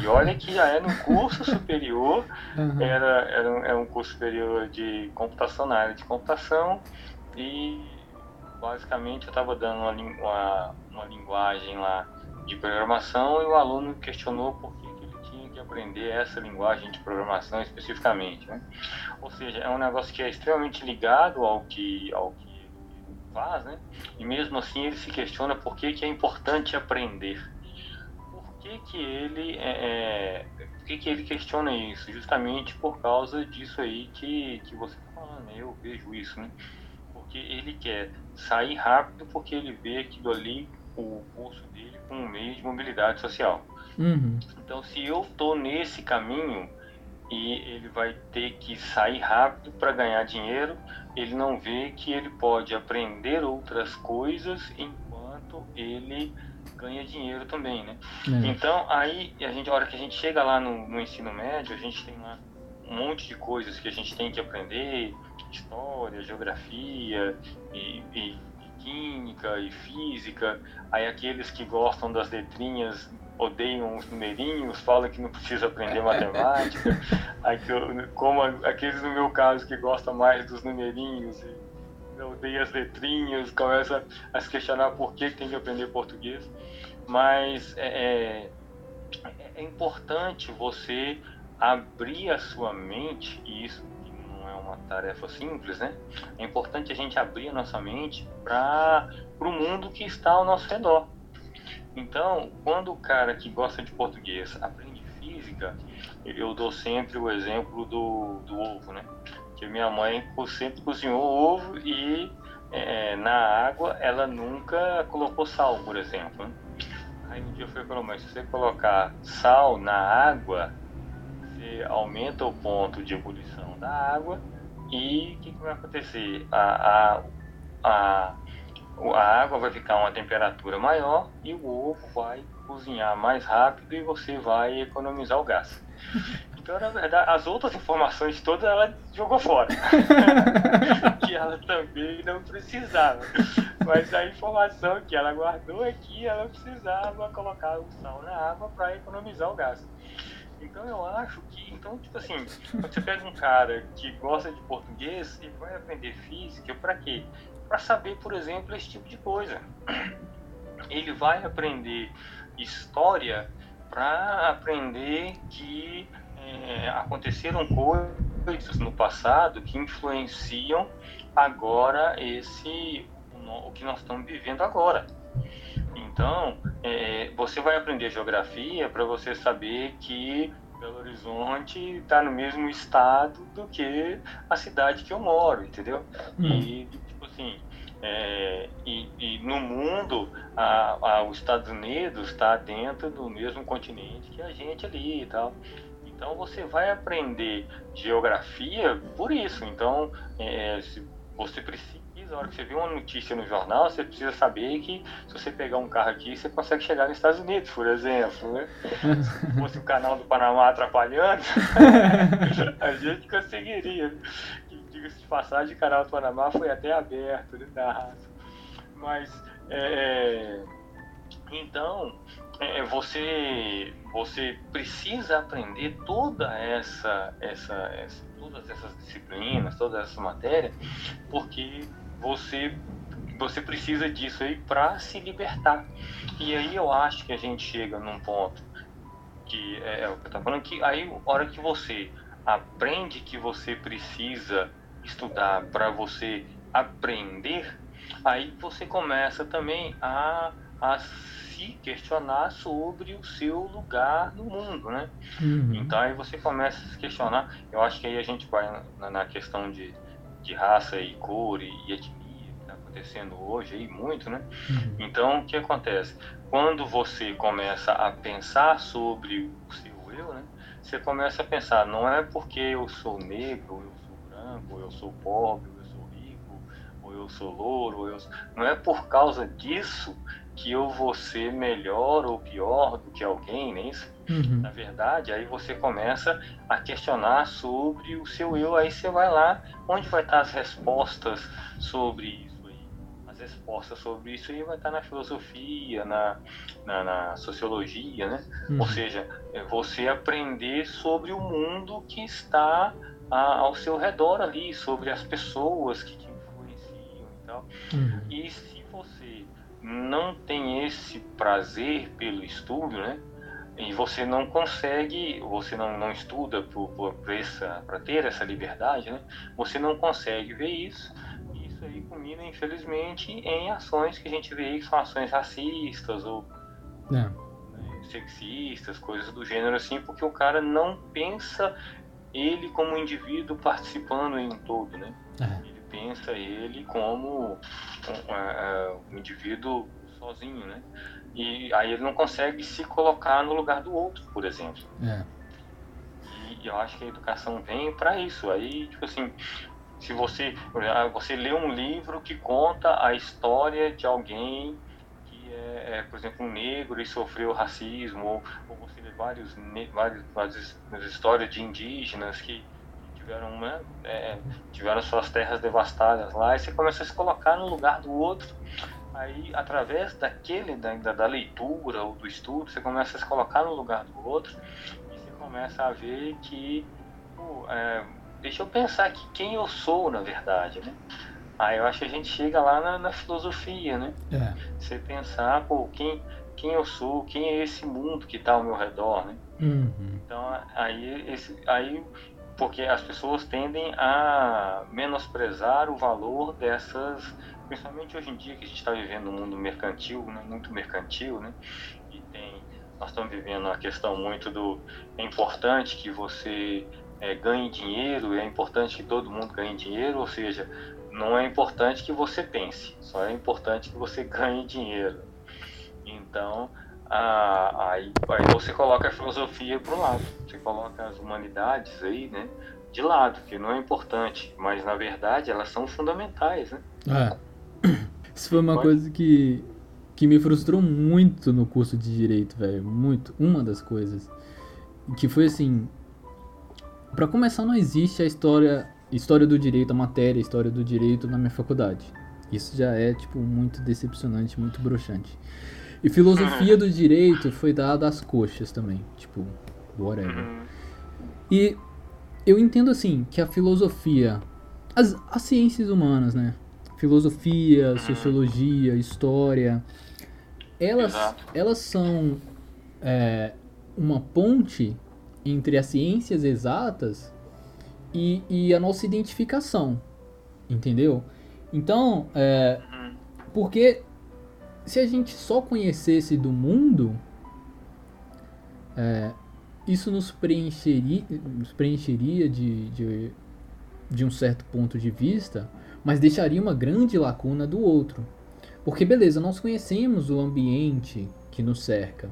E olha que já é no curso superior, <laughs> uhum. era, era, um, era um curso superior de computação na área de computação, e basicamente eu estava dando uma, uma, uma, linguagem lá de programação e o aluno questionou por que, ele tinha que aprender essa linguagem de programação especificamente. Né? Ou seja, é um negócio que é extremamente ligado ao que, ao que ele faz, né? e mesmo assim ele se questiona por que, que é importante aprender. Por que, que ele é, é por que, que ele questiona isso? Justamente por causa disso aí que, que você está falando, né? eu vejo isso, né? porque ele quer sair rápido, porque ele vê aquilo ali o curso dele como um meio de mobilidade social. Uhum. Então, se eu estou nesse caminho e ele vai ter que sair rápido para ganhar dinheiro, ele não vê que ele pode aprender outras coisas enquanto ele ganha dinheiro também, né? É. Então, aí, a, gente, a hora que a gente chega lá no, no ensino médio, a gente tem lá um monte de coisas que a gente tem que aprender, história, geografia e, e, e química e física. Aí aqueles que gostam das letrinhas odeiam os numerinhos, falam que não precisa aprender <laughs> matemática. Como aqueles no meu caso que gostam mais dos numerinhos e odeiam as letrinhas, começa a se questionar por que tem que aprender português. Mas é, é, é importante você abrir a sua mente, e isso é uma tarefa simples, né? É importante a gente abrir a nossa mente para o mundo que está ao nosso redor. Então, quando o cara que gosta de português aprende física, eu dou sempre o exemplo do, do ovo, né? Que minha mãe sempre cozinhou ovo e é, na água ela nunca colocou sal, por exemplo. Né? Aí um dia eu falei para mãe, se você colocar sal na água, você aumenta o ponto de ebulição da água e o que, que vai acontecer? A, a, a a água vai ficar a uma temperatura maior e o ovo vai cozinhar mais rápido e você vai economizar o gás. <laughs> Então, na verdade, as outras informações todas ela jogou fora. <laughs> que ela também não precisava. Mas a informação que ela guardou é que ela precisava colocar o sal na água para economizar o gás. Então eu acho que, então, tipo assim, quando você pega um cara que gosta de português e vai aprender física, para quê? para saber, por exemplo, esse tipo de coisa. Ele vai aprender história para aprender que é, aconteceram coisas no passado que influenciam agora esse o que nós estamos vivendo agora. Então, é, você vai aprender geografia para você saber que Belo Horizonte está no mesmo estado do que a cidade que eu moro, entendeu? Hum. E assim, é, e, e, no mundo, a, a, os Estados Unidos está dentro do mesmo continente que a gente ali e tal. Então você vai aprender geografia por isso. Então, é, se você precisa, a hora que você vê uma notícia no jornal, você precisa saber que se você pegar um carro aqui, você consegue chegar nos Estados Unidos, por exemplo. Né? Se fosse o canal do Panamá atrapalhando, <laughs> a gente conseguiria diga-se de passagem, o canal do Panamá foi até aberto, né. Mas, é, é então, é, você, você precisa aprender toda essa, essa, essa, todas essas disciplinas, toda essa matéria, porque você, você precisa disso aí para se libertar. E aí eu acho que a gente chega num ponto que é, é o que eu estou falando, que aí, hora que você aprende que você precisa estudar, para você aprender, aí você começa também a, a se questionar sobre o seu lugar no mundo, né? Uhum. Então aí você começa a se questionar. Eu acho que aí a gente vai na, na questão de, de raça e cor e, e etnia que está acontecendo hoje aí muito, né? Uhum. Então o que acontece? Quando você começa a pensar sobre o seu eu, né? Você começa a pensar, não é porque eu sou negro, eu branco, ou eu sou pobre, ou eu sou rico, ou eu sou louro, ou eu... não é por causa disso que eu vou ser melhor ou pior do que alguém, nem isso. Uhum. Na verdade, aí você começa a questionar sobre o seu eu, aí você vai lá, onde vai estar as respostas sobre isso aí? As respostas sobre isso aí vai estar na filosofia, na, na, na sociologia, né? Uhum. Ou seja, é você aprender sobre o mundo que está a, ao seu redor ali, sobre as pessoas que te influenciam e tal. Uhum. E se você não tem esse prazer pelo estudo, né? E você não consegue, você não, não estuda para ter essa liberdade, né? Você não consegue ver isso. E isso aí culmina, infelizmente, em ações que a gente vê aí, que são ações racistas ou é. né, sexistas, coisas do gênero assim, porque o cara não pensa ele como indivíduo participando em um todo, né? É. Ele pensa ele como um, um, um indivíduo sozinho, né? E aí ele não consegue se colocar no lugar do outro, por exemplo. É. E eu acho que a educação vem para isso. Aí, tipo assim, se você, você lê um livro que conta a história de alguém que é, é por exemplo, um negro e sofreu racismo, ou, ou você lê vários, vários, várias histórias de indígenas que tiveram, né, é, tiveram suas terras devastadas lá, e você começa a se colocar no lugar do outro. Aí, através daquele, da, da leitura ou do estudo, você começa a se colocar no lugar do outro e você começa a ver que, pô, é, deixa eu pensar aqui quem eu sou, na verdade, né? Aí eu acho que a gente chega lá na, na filosofia, né? É. Você pensar, pô, quem, quem eu sou, quem é esse mundo que está ao meu redor, né? Uhum. Então, aí, esse, aí porque as pessoas tendem a menosprezar o valor dessas, principalmente hoje em dia que a gente está vivendo um mundo mercantil, né, muito mercantil, né, e tem, nós estamos vivendo a questão muito do é importante que você é, ganhe dinheiro, é importante que todo mundo ganhe dinheiro, ou seja, não é importante que você pense, só é importante que você <laughs> ganhe dinheiro. Então, ah, aí, aí você coloca a filosofia para o lado, você coloca as humanidades aí, né, de lado, que não é importante, mas na verdade elas são fundamentais, né? É. <coughs> Isso foi uma Pode? coisa que, que me frustrou muito no curso de Direito, velho, muito, uma das coisas, que foi assim, para começar não existe a história, história do direito, a matéria, a história do direito na minha faculdade. Isso já é, tipo, muito decepcionante, muito broxante. E filosofia uhum. do direito foi dada às coxas também. Tipo, whatever. Uhum. E eu entendo assim que a filosofia, as, as ciências humanas, né? Filosofia, uhum. sociologia, história, elas, elas são é, uma ponte entre as ciências exatas e, e a nossa identificação, entendeu? Então, é, porque se a gente só conhecesse do mundo, é, isso nos preencheria, nos preencheria de, de, de um certo ponto de vista, mas deixaria uma grande lacuna do outro. Porque, beleza, nós conhecemos o ambiente que nos cerca,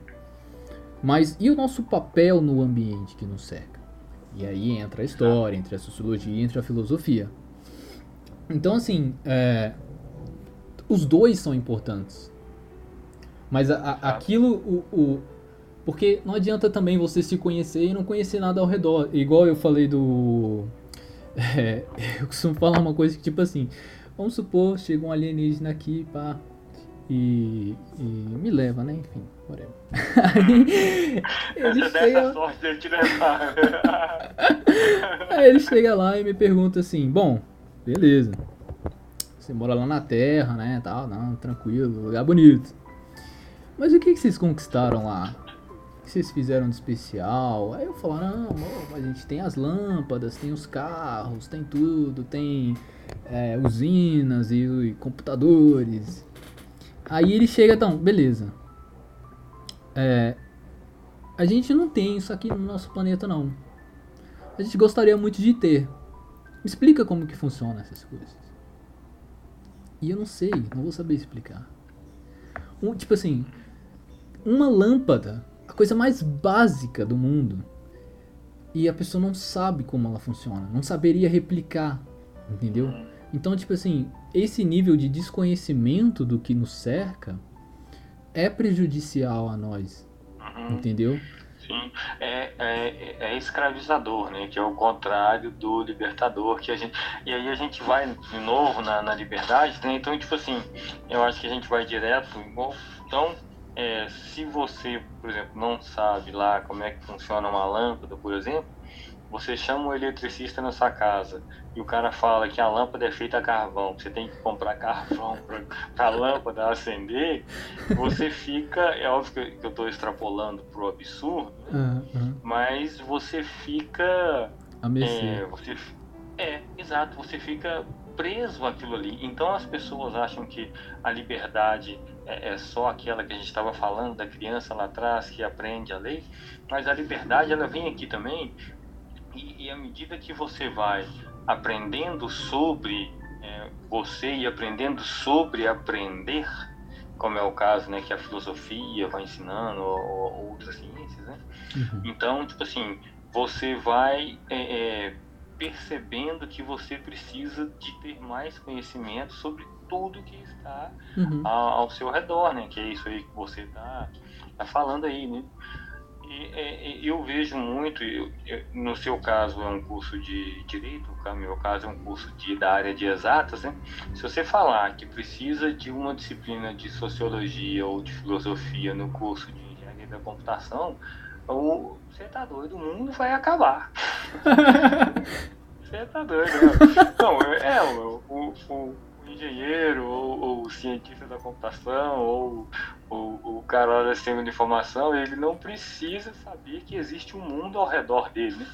mas e o nosso papel no ambiente que nos cerca? E aí entra a história, entra a sociologia, entra a filosofia. Então, assim, é, os dois são importantes. Mas a, a, aquilo, o, o, Porque não adianta também você se conhecer e não conhecer nada ao redor. Igual eu falei do. É, <laughs> eu costumo falar uma coisa que, tipo assim. Vamos supor, chega um alienígena aqui, pá. E, e me leva, né? Enfim, whatever. <laughs> Aí ele chega... sorte te levar. Aí ele chega lá e me pergunta assim: Bom, beleza. Você mora lá na Terra, né? Tal, não, tranquilo, lugar bonito. Mas o que, que vocês conquistaram lá? Que vocês fizeram de especial? Aí eu falo, não, a gente tem as lâmpadas, tem os carros, tem tudo, tem é, usinas e, e, computadores. Aí ele chega, então, beleza. É, a gente não tem isso aqui no nosso planeta, não. A gente gostaria muito de ter. Me explica como que funciona essas coisas. E eu não sei, não vou saber explicar. Um, tipo assim, uma lâmpada, coisa mais básica do mundo. E a pessoa não sabe como ela funciona, não saberia replicar, entendeu? Então, tipo assim, esse nível de desconhecimento do que nos cerca é prejudicial a nós, uhum. entendeu? Sim, é, é, é, escravizador, né? Que é o contrário do libertador, que a gente e aí a gente vai de novo na, na liberdade, né? Então tipo assim, eu acho que a gente vai direto, então é, se você, por exemplo, não sabe lá como é que funciona uma lâmpada, por exemplo, você chama um eletricista na sua casa e o cara fala que a lâmpada é feita a carvão, que você tem que comprar <laughs> carvão para a lâmpada acender, você fica, é óbvio que eu estou extrapolando para o absurdo, né? uhum. mas você fica. É, você, é, exato, você fica preso àquilo ali. Então as pessoas acham que a liberdade é, é só aquela que a gente estava falando da criança lá atrás que aprende a lei, mas a liberdade ela vem aqui também e, e à medida que você vai aprendendo sobre é, você e aprendendo sobre aprender, como é o caso, né, que a filosofia vai ensinando, ou, ou outras ciências, né? Uhum. Então, tipo assim, você vai é, é, percebendo que você precisa de ter mais conhecimento sobre tudo que está uhum. ao, ao, seu redor, né? Que é isso aí que você está tá falando aí, né? E, é, eu vejo muito, eu, eu, no seu caso é um curso de direito, no meu caso é um curso de, da área de exatas, né? Se você falar que precisa de uma disciplina de sociologia ou de filosofia no curso de engenharia da computação, o, você tá doido, o mundo vai acabar. <laughs> você tá doido, né? Não, é, o, o, o engenheiro, ou, ou cientista da computação, ou, ou o cara da sistema de informação, ele não precisa saber que existe um mundo ao redor dele.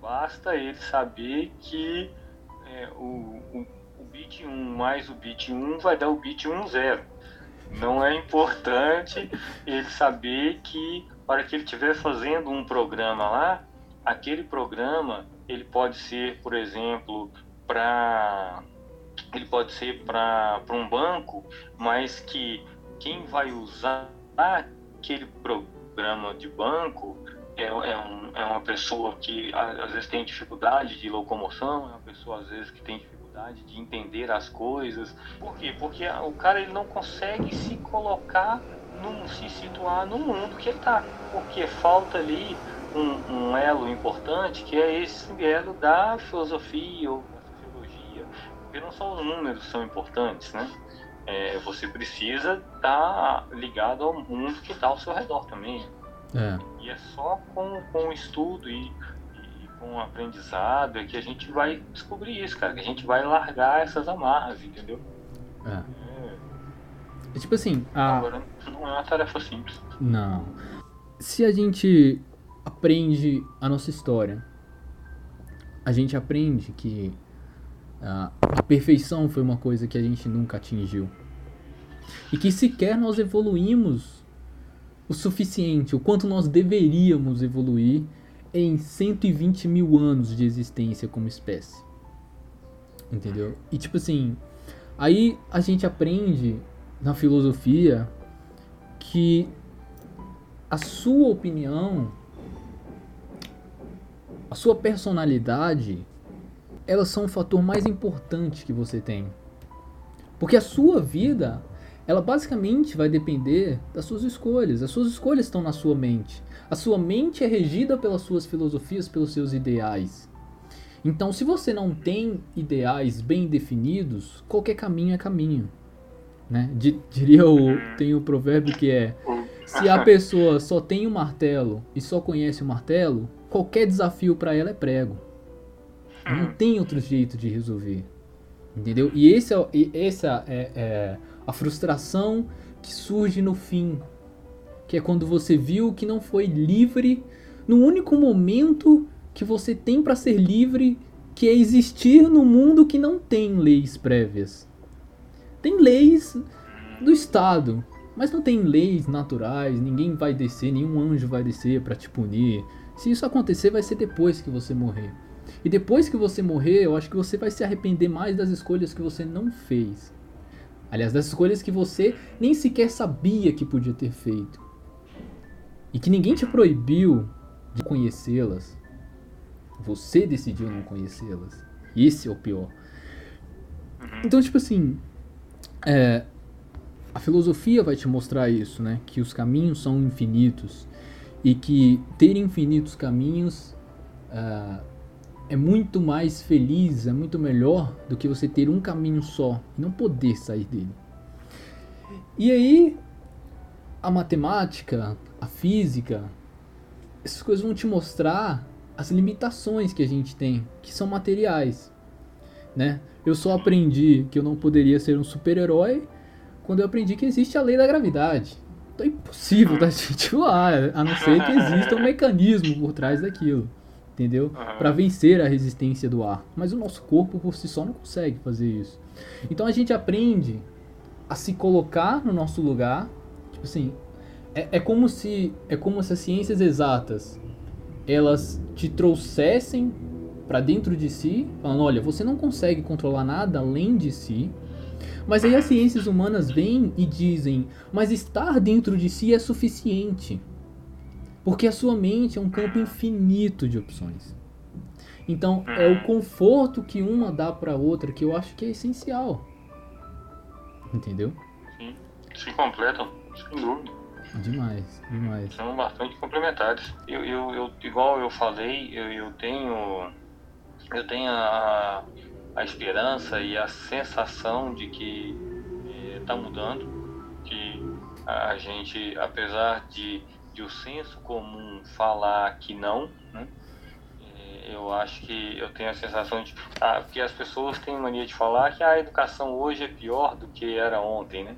Basta ele saber que é, o, o, o bit 1 mais o bit 1 vai dar o bit 1 zero. Não é importante ele saber que para que ele estiver fazendo um programa lá, aquele programa ele pode ser, por exemplo, para ele pode ser para um banco, mas que quem vai usar aquele programa de banco é, é, um, é uma pessoa que às vezes tem dificuldade de locomoção, é uma pessoa às vezes que tem dificuldade de entender as coisas. Por quê? Porque o cara ele não consegue se colocar, num, se situar no mundo que ele está, porque falta ali um, um elo importante que é esse elo da filosofia ou porque não só os números são importantes, né? É, você precisa estar tá ligado ao mundo que está ao seu redor também. É. E é só com, com o estudo e, e com o aprendizado é que a gente vai descobrir isso, cara. Que a gente vai largar essas amarras, entendeu? É. é. Tipo assim. A... Agora, não é uma tarefa simples. Não. Se a gente aprende a nossa história, a gente aprende que a, perfeição foi uma coisa que a gente nunca atingiu. E que sequer nós evoluímos o suficiente, o quanto nós deveríamos evoluir em 120 mil anos de existência como espécie. Entendeu? E tipo assim, aí a gente aprende na filosofia que a sua opinião, a sua personalidade elas são o fator mais importante que você tem. Porque a sua vida, ela basicamente vai depender das suas escolhas. As suas escolhas estão na sua mente. A sua mente é regida pelas suas filosofias, pelos seus ideais. Então, se você não tem ideais bem definidos, qualquer caminho é caminho. Né? diria o, tem o provérbio que é: se a pessoa só tem um martelo e só conhece o martelo, qualquer desafio para ela é prego. Não hum. tem outro jeito de resolver. Entendeu? E esse é, e essa é, é a frustração que surge no fim. Que é quando você viu que não foi livre no único momento que você tem para ser livre, que é existir no mundo que não tem leis prévias. Tem leis do Estado, mas não tem leis naturais, ninguém vai descer, nenhum anjo vai descer para te punir. Se isso acontecer, vai ser depois que você morrer. E depois que você morrer, eu acho que você vai se arrepender mais das escolhas que você não fez. Aliás, das escolhas que você nem sequer sabia que podia ter feito. E que ninguém te proibiu de conhecê-las. Você decidiu não conhecê-las. Esse é o pior. Então, tipo assim, é, a filosofia vai te mostrar isso, né? Que os caminhos são infinitos e que ter infinitos caminhos uh, é muito mais feliz, é muito melhor do que você ter um caminho só e não poder sair dele. E aí, a matemática, a física, essas coisas vão te mostrar as limitações que a gente tem, que são materiais, né? Eu só aprendi que eu não poderia ser um super-herói quando eu aprendi que existe a lei da gravidade. Então é impossível da <laughs> gente voar, a não ser que exista um mecanismo por trás daquilo entendeu? Uhum. Para vencer a resistência do ar. Mas o nosso corpo por si só não consegue fazer isso. Então a gente aprende a se colocar no nosso lugar, tipo assim, é, é como se é como se as ciências exatas elas te trouxessem para dentro de si, falando, olha, você não consegue controlar nada além de si. Mas aí as ciências humanas vêm e dizem, mas estar dentro de si é suficiente. Porque a sua mente é um campo infinito de opções. Então, é o conforto que uma dá para outra que eu acho que é essencial. Entendeu? Sim, se completam, sem dúvida. Demais, demais. São bastante complementares. Eu, eu, eu igual eu falei, eu, eu tenho eu tenho a, a esperança e a sensação de que está eh, mudando, que a gente, apesar de, de o senso comum falar que não, né, eh, eu acho que eu tenho a sensação de ah, que as pessoas têm mania de falar que a educação hoje é pior do que era ontem, né?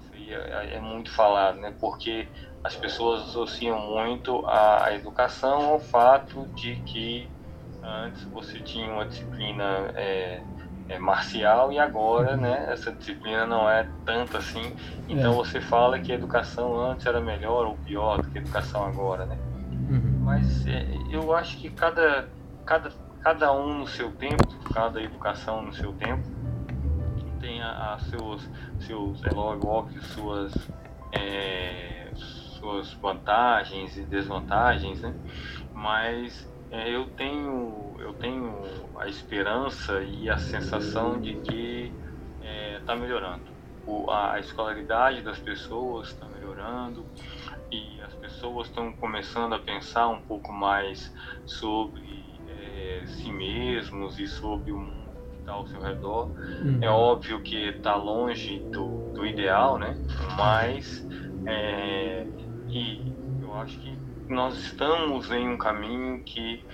Isso é, é muito falado, né? Porque as pessoas associam muito a, a educação ao fato de que Antes você tinha uma disciplina é, é, marcial e agora, né, essa disciplina não é tanto assim. Então é. você fala que a educação antes era melhor ou pior do que a educação agora, né? Uhum. Mas é, eu acho que cada, cada, cada um no seu tempo, cada educação no seu tempo, tem a, a seus, seus, é óbvio, suas, é, suas vantagens e desvantagens, né? Mas é, eu tenho eu tenho a esperança e a sensação de que está é, melhorando. O, a, a escolaridade das pessoas está melhorando e as pessoas estão começando a pensar um pouco mais sobre é, si mesmos e sobre o mundo que está ao seu redor. Uhum. É óbvio que está longe do, do ideal, né? Mas é, e eu acho que nós estamos em um caminho que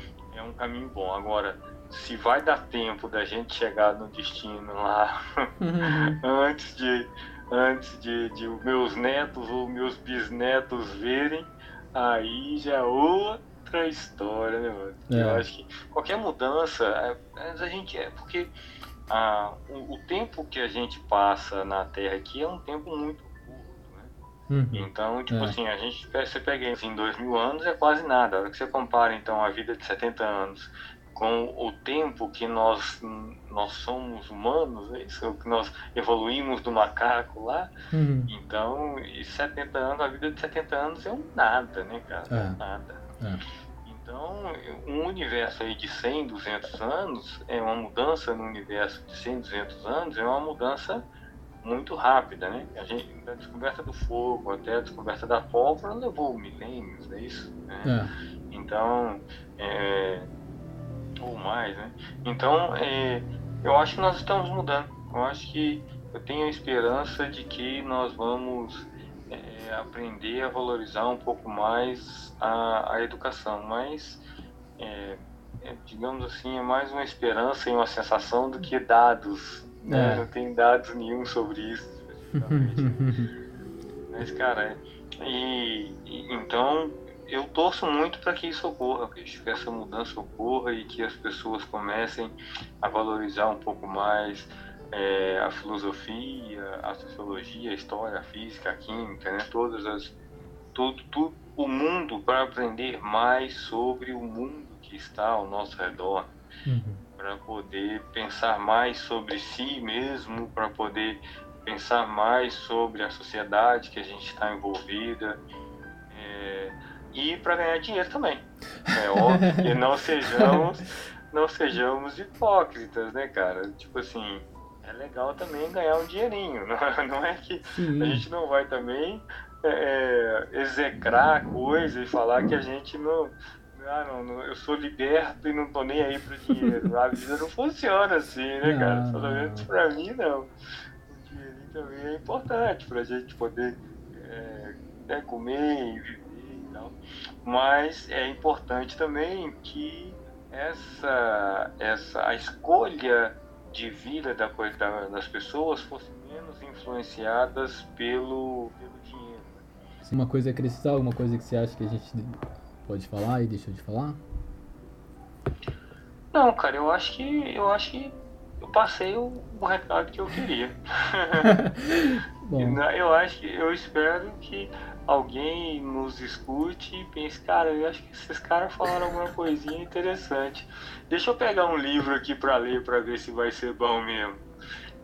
é um caminho bom. Agora, se vai dar tempo da gente chegar no destino lá uhum. <laughs> antes de antes de, de meus netos ou meus bisnetos verem, aí já é outra história, né, mano? É. Eu acho que qualquer mudança, é, a gente é porque ah, o, o tempo que a gente passa na Terra aqui é um tempo muito Uhum. Então, tipo é. assim, a gente, você pega em assim, dois mil anos é quase nada. A hora que você compara, então, a vida de 70 anos com o tempo que nós, nós somos humanos, é isso, que nós evoluímos do macaco lá, uhum. então, e 70 anos, a vida de 70 anos é um nada, né, cara? É. Um nada. É. Então, um universo aí de 100, 200 anos, é uma mudança no universo de 100, 200 anos, é uma mudança muito rápida, né? A gente, da descoberta do fogo até a descoberta da pólvora levou milênios, é isso? Né? É. Então, é, ou mais, né? Então, é, eu acho que nós estamos mudando. Eu acho que eu tenho a esperança de que nós vamos é, aprender a valorizar um pouco mais a, a educação, mas é, é, digamos assim, é mais uma esperança e uma sensação do que dados né? É. Não tem dados nenhum sobre isso, <laughs> Mas, cara, é, e, e, então eu torço muito para que isso ocorra, que essa mudança ocorra e que as pessoas comecem a valorizar um pouco mais é, a filosofia, a sociologia, a história, a física, a química, né? Todas as tudo, tudo o mundo para aprender mais sobre o mundo que está ao nosso redor. Uhum para poder pensar mais sobre si mesmo, para poder pensar mais sobre a sociedade que a gente está envolvida é, e para ganhar dinheiro também. É óbvio que não sejamos, <laughs> não sejamos hipócritas, né, cara? Tipo assim, é legal também ganhar um dinheirinho, <laughs> não, é que a gente não vai também é execrar coisa e falar que a gente não ah, não, não, eu sou liberto e não tô nem aí pro dinheiro. A vida não funciona assim, né, cara? Pelo menos pra mim, não. O dinheirinho também é importante pra gente poder é, né, comer e viver e tal. Mas é importante também que essa, essa a escolha de vida da coisa, da, das pessoas fosse menos influenciadas pelo, pelo dinheiro. Uma coisa é acrescentar, alguma coisa que você acha que a gente Pode falar e deixou de falar? Não, cara, eu acho que eu acho que eu passei o, o recado que eu queria. <laughs> eu acho que eu espero que alguém nos escute e pense, cara, eu acho que esses caras falaram alguma coisinha interessante. Deixa eu pegar um livro aqui para ler para ver se vai ser bom mesmo.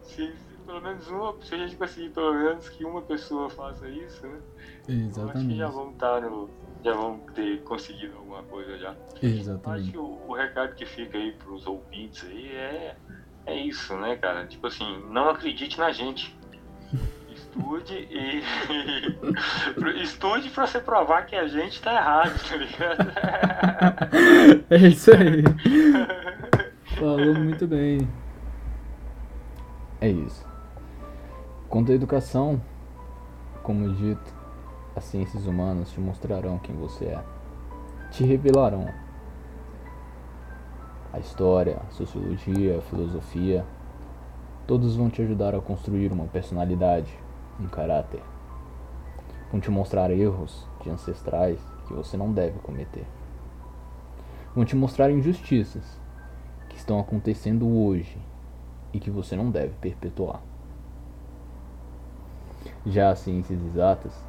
Se, pelo menos uma, se a gente conseguir pelo menos que uma pessoa faça isso, né? Exatamente. Eu acho que já vamos estar no. Já vamos ter conseguido alguma coisa já. Exatamente. Acho que o, o recado que fica aí pros ouvintes aí é, é isso, né, cara? Tipo assim, não acredite na gente. <laughs> Estude e. <laughs> estude pra você provar que a gente tá errado, tá ligado? <laughs> é isso aí. Falou muito bem. É isso. Quanto à educação, como dito, as ciências humanas te mostrarão quem você é. Te revelarão. A história, a sociologia, a filosofia, todos vão te ajudar a construir uma personalidade, um caráter. Vão te mostrar erros de ancestrais que você não deve cometer. Vão te mostrar injustiças que estão acontecendo hoje e que você não deve perpetuar. Já as ciências exatas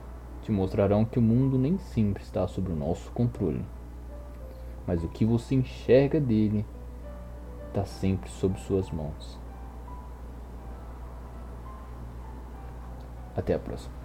mostrarão que o mundo nem sempre está sob o nosso controle, mas o que você enxerga dele está sempre sob suas mãos. Até a próxima.